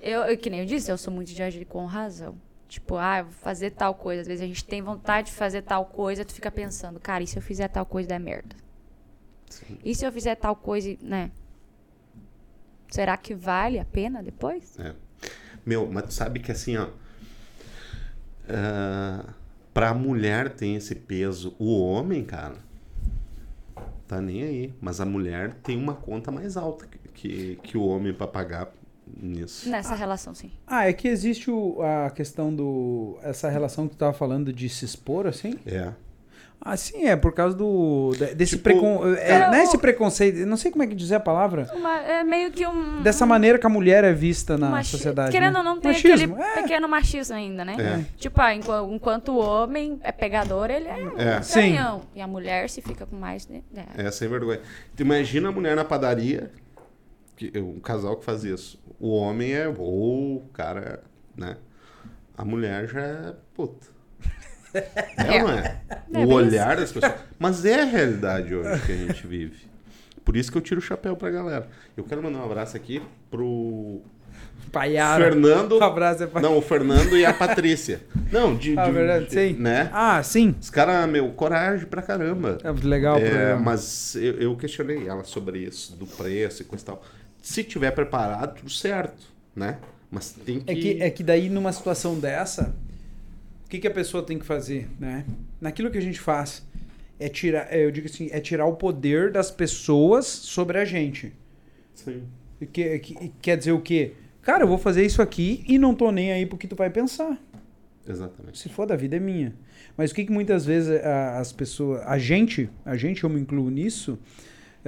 Eu, eu- que nem eu disse, eu sou muito de agir com razão. Tipo, ah, eu vou fazer tal coisa. Às vezes a gente tem vontade de fazer tal coisa, tu fica pensando, cara, e se eu fizer tal coisa dá merda? E se eu fizer tal coisa, e- né? Será que vale a pena depois? É. Meu, mas tu sabe que assim, ó. ah, pra mulher tem esse peso. O homem, cara, tá nem aí. Mas a mulher tem uma conta mais alta que, que, que o homem pra pagar nisso. Nessa relação, sim. Ah, é que existe o- a questão do. Essa relação que tu tava falando de se expor, assim? É. Ah, sim, é por causa do. de- Desse Tipo, precon... é, cara, não é o- esse preconceito, eu não sei como é que dizer a palavra. Uma- é meio que um. Dessa maneira que a mulher é vista na machi- sociedade. Querendo né? ou não, tem Machismo, aquele é. pequeno machismo ainda, né? É. Tipo, ah, enqu- enquanto o homem é pegador, ele é, É. um canhão. E a mulher se fica com mais. Né? É. É, sem vergonha. Tu imagina a mulher na padaria, que, um casal que faz isso. O homem é, ou o cara, né? A mulher já é puta. É, não é? É o bem olhar das pessoas. Mas é a realidade hoje que a gente vive. Por isso que eu tiro o chapéu pra galera. Eu quero mandar um abraço aqui pro Paiara. Fernando. Um abraço é pra... Não, o Fernando e a Patrícia. Não, de. Ah, de- verdade, de- sim. Né? Ah, sim. Os caras, meu, coragem pra caramba. É legal o É, mas eu, eu questionei ela sobre isso, do preço e coisa e tal. Se tiver preparado, tudo certo, né? Mas tem que. É que, é que daí, numa situação dessa, o que, que a pessoa tem que fazer, né? Naquilo que a gente faz, é tirar, é, eu digo assim, é tirar o poder das pessoas sobre a gente. Sim. E que, que- quer dizer o quê? Cara, eu vou fazer isso aqui e não tô nem aí pro que tu vai pensar. Exatamente. Se for da vida é minha. Mas o que, que muitas vezes as pessoas, a gente, a gente, eu me incluo nisso,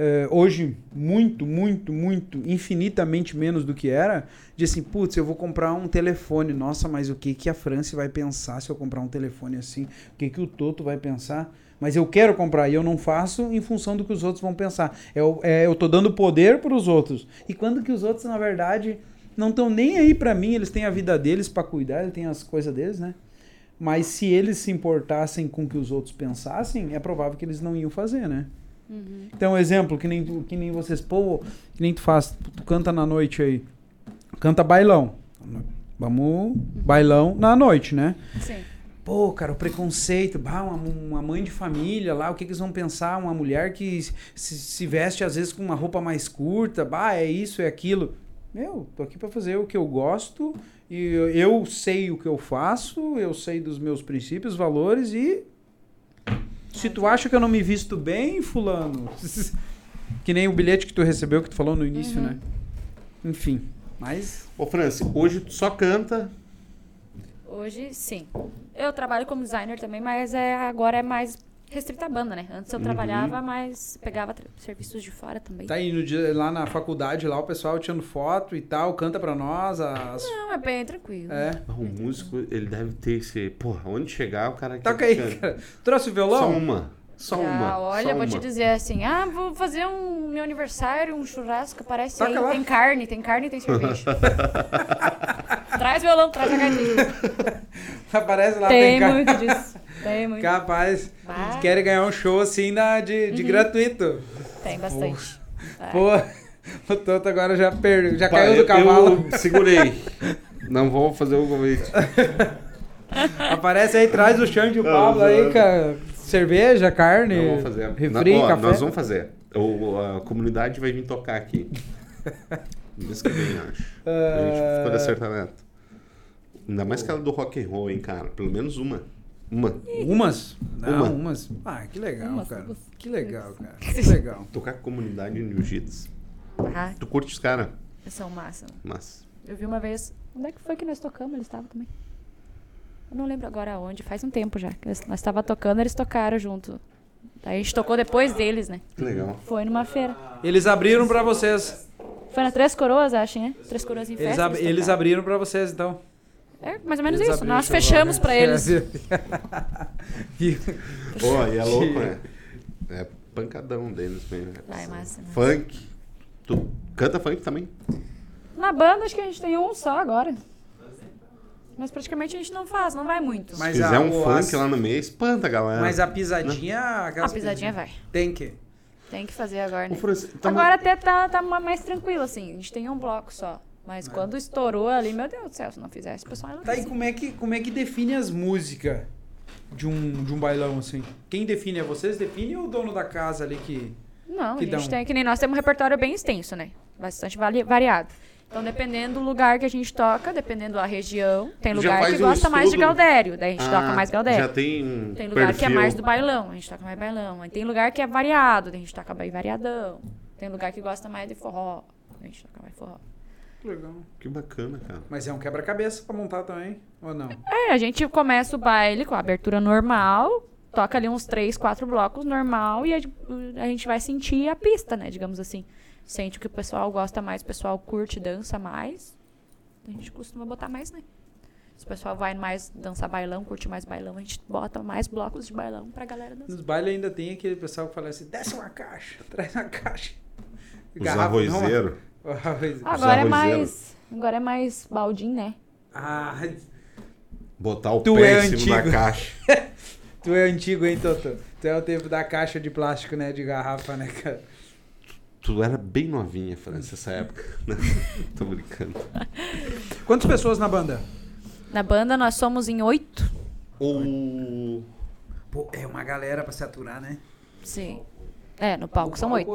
eh, hoje muito, muito, muito, infinitamente menos do que era, diz assim, putz, eu vou comprar um telefone. Nossa, mas o que, que a França vai pensar se eu comprar um telefone assim? O que, que o Toto vai pensar? Mas eu quero comprar e eu não faço em função do que os outros vão pensar. Eu, é, eu tô dando poder para os outros. E quando que os outros, na verdade, não estão nem aí para mim, eles têm a vida deles para cuidar, eles têm as coisas deles, né? Mas se eles se importassem com o que os outros pensassem, é provável que eles não iam fazer, né? Então, exemplo, que nem, tu- que nem vocês, pô, que nem tu faz, tu canta na noite aí. Canta bailão. Vamos, bailão na noite, né? Sim. Pô, cara, o preconceito, bah, uma, uma mãe de família lá, o que, que eles vão pensar? Uma mulher que se, se veste às vezes com uma roupa mais curta, bah, é isso, é aquilo. Meu, tô aqui pra fazer o que eu gosto e eu, eu sei o que eu faço, eu sei dos meus princípios, valores e se tu acha que eu não me visto bem, fulano, que nem o bilhete que tu recebeu que tu falou no início, né? Enfim, mas Ô, Franci, hoje tu só canta. Hoje, sim. Eu trabalho como designer também, mas é, agora é mais restrita a banda, né? Antes eu trabalhava, mas pegava serviços de fora também. Tá aí no dia, lá na faculdade, lá o pessoal tirando foto e tal, canta pra nós. As... Não, é bem tranquilo. É. Ah, O músico, ele deve ter esse. Porra, onde chegar o cara Toca aí, que cante. cara. Trouxe o violão? Só uma. Só Já, uma. olha, só vou te uma. dizer assim, ah, vou fazer um meu aniversário, um churrasco, aparece Toca aí, lá. tem carne, tem carne e tem cerveja. traz violão, traz a carne. Aparece lá, Tem tem cara. muito disso. Tem muito. Capaz. Vai. Querem ganhar um show assim da, de, de gratuito. Tem bastante. É. Pô, o Toto agora já perdeu, já Pá, caiu eu- do cavalo. Eu segurei. Não vou fazer o convite. Aparece aí, traz o chão de Pablo aí, cara. Cerveja, carne, vou fazer. refri, Não, ó, café. Nós vamos fazer. O, a comunidade vai vir tocar aqui. Mês que vem, acho. A gente Ah. ficou da sertaneto. Ainda mais que ela do rock and roll, hein, cara. Pelo menos uma. Uma. Umas? Não, Uma. umas. Ah, que legal, Umas, cara. Que legal, cara. Que legal. Tocar com a comunidade no jiu-jitsu. Ah, Tu curte os caras? são massa. Mas. Eu vi uma vez. Onde é que foi que nós tocamos? Eles estavam também. Eu não lembro agora onde, faz um tempo já. eles- Nós estava tocando, eles tocaram junto. Daí a gente tocou depois deles, né? Que legal. Foi numa feira. Eles abriram pra vocês. Foi na Três Coroas, acho, né? Três Coroas em Eles, festa. ab- eles abriram pra vocês, então. É, mais ou menos Eles isso. Nós fechamos lá. pra eles. E- Pô, e é louco, né? É pancadão deles mesmo. Vai, massa, massa. Funk. Tu canta funk também? Na banda, acho que a gente tem um só agora. Mas praticamente a gente não faz, não vai muito. Mas Se fizer a- um o- funk as- lá no meio, espanta, galera. Mas a pisadinha. a aquelas pisadinha vai. Tem que. Tem que fazer agora, né? Franci, tá Agora até tá, tá ma- mais tranquilo, assim. A gente tem um bloco só. Mas quando estourou ali, meu Deus do céu, se não fizesse, o pessoal ia Tá, e como é que, como é que define as músicas de um, de um bailão, assim? Quem define? É vocês definem ou o dono da casa ali que... Não, Que a gente dão. tem que nem nós temos um repertório bem extenso, né? Bastante vari- variado. Então, dependendo do lugar que a gente toca, dependendo da região, tem Já lugar que um gosta mais de? Galdério, daí a gente Ah, toca mais Já Galdério. tem um Tem lugar que é perfil. mais do bailão, a gente toca mais bailão. Aí tem lugar que é variado, daí a gente toca bem variadão. Tem lugar que gosta mais de forró, daí a gente toca mais forró. Legal. Que bacana, cara. Mas é um quebra-cabeça pra montar também, ou não? É, a gente começa o baile com a abertura normal, toca ali uns três, quatro blocos normal e a, a gente vai sentir a pista, né, digamos assim. Sente que o pessoal gosta mais, o pessoal curte, dança mais. A gente costuma botar mais, né? Se o pessoal vai mais dançar bailão, curte mais bailão, a gente bota mais blocos de bailão pra galera dançar. Nos bailes ainda tem aquele pessoal que fala assim, desce uma caixa, traz uma caixa. Os Garrafa, arrozeiros. não, arroz- Agora é mais. Agora é mais baldinho, né? Ah, Botar o Tu pé é em cima antigo. da caixa. tu é antigo, hein, Toto? Tu é o tempo da caixa de plástico, né, de garrafa, né, cara? Tu era bem novinha, França, nessa época. Tô brincando. Quantas pessoas na banda? Na banda nós somos em oito. O... Pô, é uma galera pra se aturar, né? Sim. É, no palco são oito.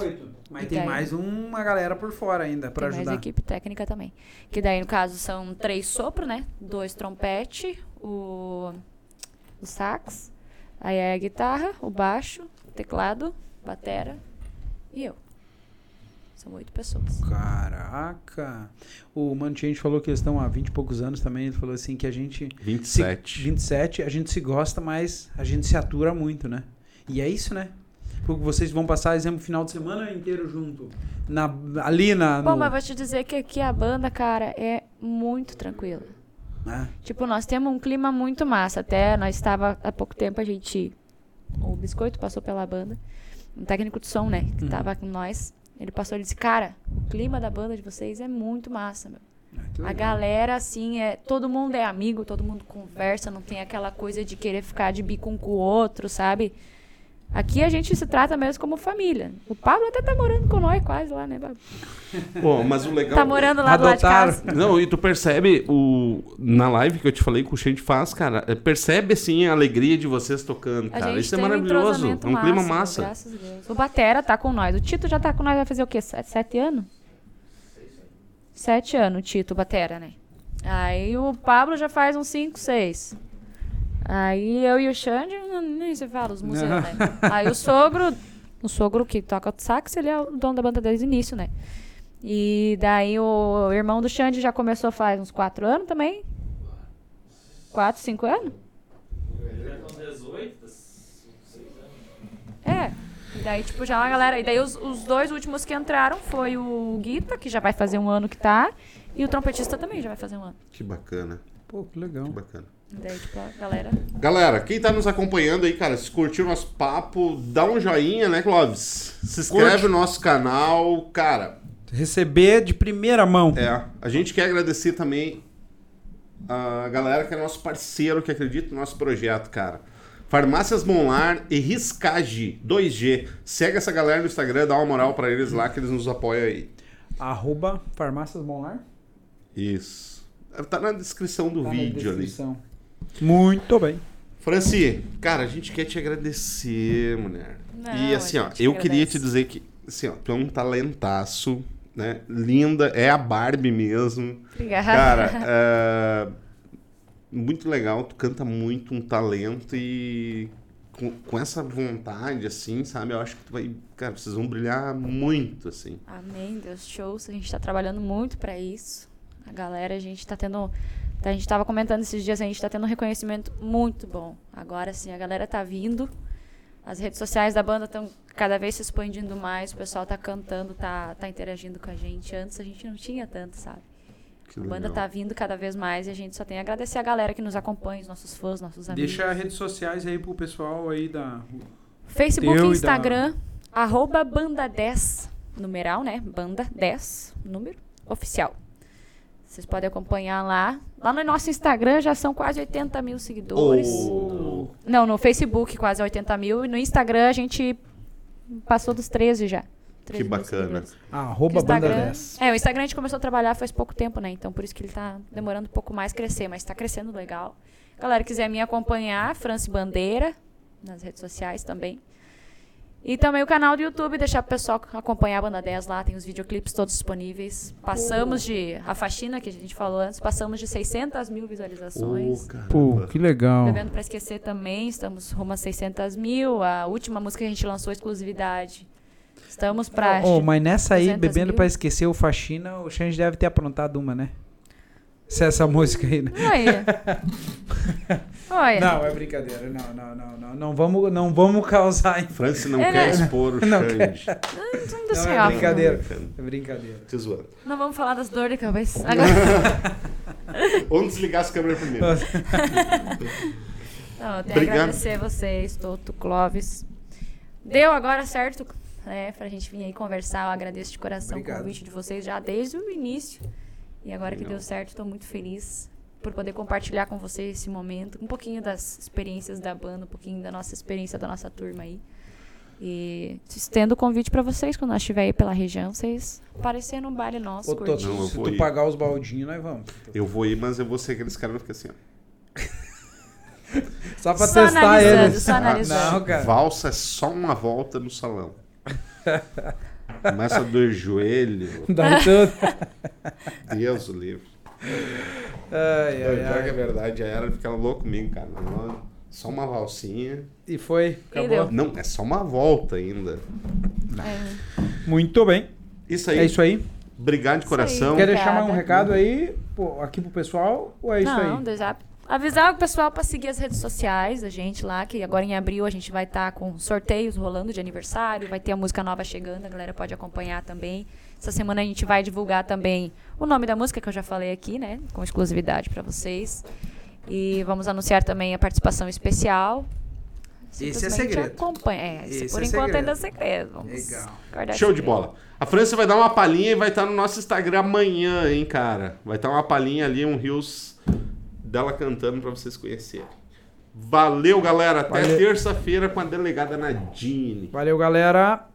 Mas E tem daí? mais uma galera por fora ainda pra Tem ajudar. mais equipe técnica também. Que daí, no caso, são três sopro, né? Dois trompete, o, o sax, aí é a guitarra, o baixo, o teclado, batera e eu. São oito pessoas. Caraca! O Mano Change falou que eles estão há 20 e poucos anos também. Ele falou assim que a gente. se- 27. 27, a gente se gosta, mas a gente se atura muito, né? E é isso, né? Porque vocês vão passar, exemplo, final de semana inteiro junto. Na, ali na. Bom, no- mas vou te dizer que aqui a banda, cara, é muito tranquila. né? Tipo, nós temos um clima muito massa. Até nós estava há pouco tempo a gente. O Biscoito passou pela banda. Um técnico de som, né? Que Uhum. tava com nós. Ele passou e disse: Cara, o clima da banda de vocês é muito massa, meu. Ah, A galera, assim, é. Todo mundo é amigo, todo mundo conversa, não tem aquela coisa de querer ficar de bico um com o outro, sabe? Aqui a gente se trata mesmo como família. O Pablo até tá morando com nós quase lá, né, Pablo? Pô, mas o legal... Tá morando lá do lado de casa. Não, e tu percebe o na live que eu te falei que o Xande faz, cara, é, percebe assim a alegria de vocês tocando, A cara. gente Isso é tem um maravilhoso. entrosamento é um clima massa. Graças a Deus. O Batera tá com nós. O Tito já tá com nós, vai fazer o quê? Sete, sete anos? Sete anos, o Tito, o Batera, né? Aí o Pablo já faz uns cinco, seis. Aí eu e o Xande, nem se fala, os museus, né? Aí o sogro, o sogro que toca o sax, ele é o dono da banda desde o início, né? E daí o irmão do Xande já começou faz uns quatro anos também. Quatro, cinco anos? Já com 18, 6 anos. É. E daí, tipo, já uma galera. E daí os, os dois últimos que entraram foi o Guita, que já vai fazer um ano que tá, e o trompetista também já vai fazer um ano. Que bacana, Pô, que legal. que bacana. Daí, tipo, a galera. Galera, quem tá nos acompanhando aí, cara, se curtiu o nosso papo, dá um joinha, né, Clóvis? Se inscreve Curte. no nosso canal, cara. Receber de primeira mão. É, a gente quer agradecer também a galera que é nosso parceiro, que acredita no nosso projeto, cara. Farmácias Monlar e Riscage 2G. Segue essa galera no Instagram, dá uma moral pra eles lá que eles nos apoiam aí. Arroba Farmácias Monlar. Isso. Tá na descrição do Tá na vídeo ali. Muito bem. Franci, cara, a gente quer te agradecer, mulher. Não, e assim, ó, eu que queria te agradece. dizer que, assim, ó, tu é um talentaço, né? Linda, é a Barbie mesmo. Obrigada. Cara, é, muito legal, tu canta muito, um talento e com, com essa vontade, assim, sabe? Eu acho que tu vai, cara, vocês vão brilhar muito, assim. Amém, Deus, shows. A gente tá trabalhando muito pra isso. A galera, a gente tá tendo. A gente tava comentando esses dias, a gente tá tendo um reconhecimento muito bom. Agora sim, a galera tá vindo. As redes sociais da banda estão cada vez se expandindo mais, o pessoal tá cantando, tá, tá interagindo com a gente. Antes a gente não tinha tanto, sabe? Que A banda legal. tá vindo cada vez mais e a gente só tem a agradecer a galera que nos acompanha, os nossos fãs, nossos amigos. Deixa as redes sociais aí pro pessoal aí da. Facebook Teu e e da- Instagram, arroba banda 10, numeral, né? Banda 10, número, oficial. Vocês podem acompanhar lá. Lá no nosso Instagram já são quase 80 mil seguidores. Oh. Não, no Facebook quase 80 mil. E no Instagram a gente passou dos 13 já. 13 Que bacana. Ah, O arroba banda Instagram- 10. É, o Instagram a gente começou a trabalhar faz pouco tempo, né? Então por isso que ele tá demorando um pouco mais crescer, mas tá crescendo legal. Galera, quiser me acompanhar, France Bandeira, nas redes sociais também. E também o canal do YouTube, deixar pro pessoal acompanhar a Banda 10 lá, tem os videoclipes todos disponíveis. Passamos de. A faxina que a gente falou antes, passamos de 600 mil visualizações. Caramba. Pô, que legal. Bebendo pra esquecer também, estamos rumo a 600 mil. A última música que a gente lançou, exclusividade. Estamos pra. Oh, mas nessa aí, 200 bebendo mil. pra esquecer o faxina, o Xande deve ter aprontado uma, né? Se é essa música aí, né? Olha. Olha. Não, é brincadeira. Não, não, não, não. Não vamos, não vamos causar. Franci não É, quer né? expor o Não Xande. Não, Não, sei, é brincadeira. É brincadeira. Te zoando. Não vamos falar das dores de cabeça. Agora, Vamos desligar as câmeras primeiro. não, eu tenho Obrigado. agradecer vocês, Toto, Clóvis. Deu agora certo, né, pra gente vir aí conversar. Eu agradeço de coração Obrigado. o convite de vocês já desde o início. E agora que Legal. deu certo, estou muito feliz por poder compartilhar com vocês esse momento, um pouquinho das experiências da banda, um pouquinho da nossa experiência da nossa turma aí. E estendo o convite pra vocês, quando nós estiver aí pela região, vocês aparecer no baile nosso, Ô. Toto, Não, se tu ir. pagar os baldinhos, nós vamos. Eu vou ir, mas eu vou ser aqueles caras que ficam assim, ó. Só pra Só testar eles. só analisando. Não, cara. Valsa é só uma volta no salão. Começa do joelho. Dá tudo. Deus o livre. Ai, ai, Pior que é verdade, a era ficava louco comigo, cara. Não, Só uma valsinha. E foi. Acabou. deu. Não, é só uma volta ainda. É. Muito bem. Isso aí. É isso aí. Obrigado de coração. Quer deixar mais um recado aí pô, aqui pro pessoal? Ou é isso Não, aí? deixar- Avisar o pessoal para seguir as redes sociais da gente lá, que agora em abril a gente vai estar com sorteios rolando de aniversário, vai ter a música nova chegando, a galera pode acompanhar também. Essa semana a gente vai divulgar também o nome da música que eu já falei aqui, né, com exclusividade para vocês. E vamos anunciar também a participação especial. Esse é segredo. Acompanha. É, esse Esse por é enquanto segredo. ainda é segredo. Vamos Legal. Show de segredo. bola. A França vai dar uma palhinha e vai estar no nosso Instagram amanhã, hein, cara. Vai estar uma palhinha ali, um rios dela cantando pra vocês conhecerem. Valeu, galera. Até terça-feira com a delegada Nadine. Valeu, galera.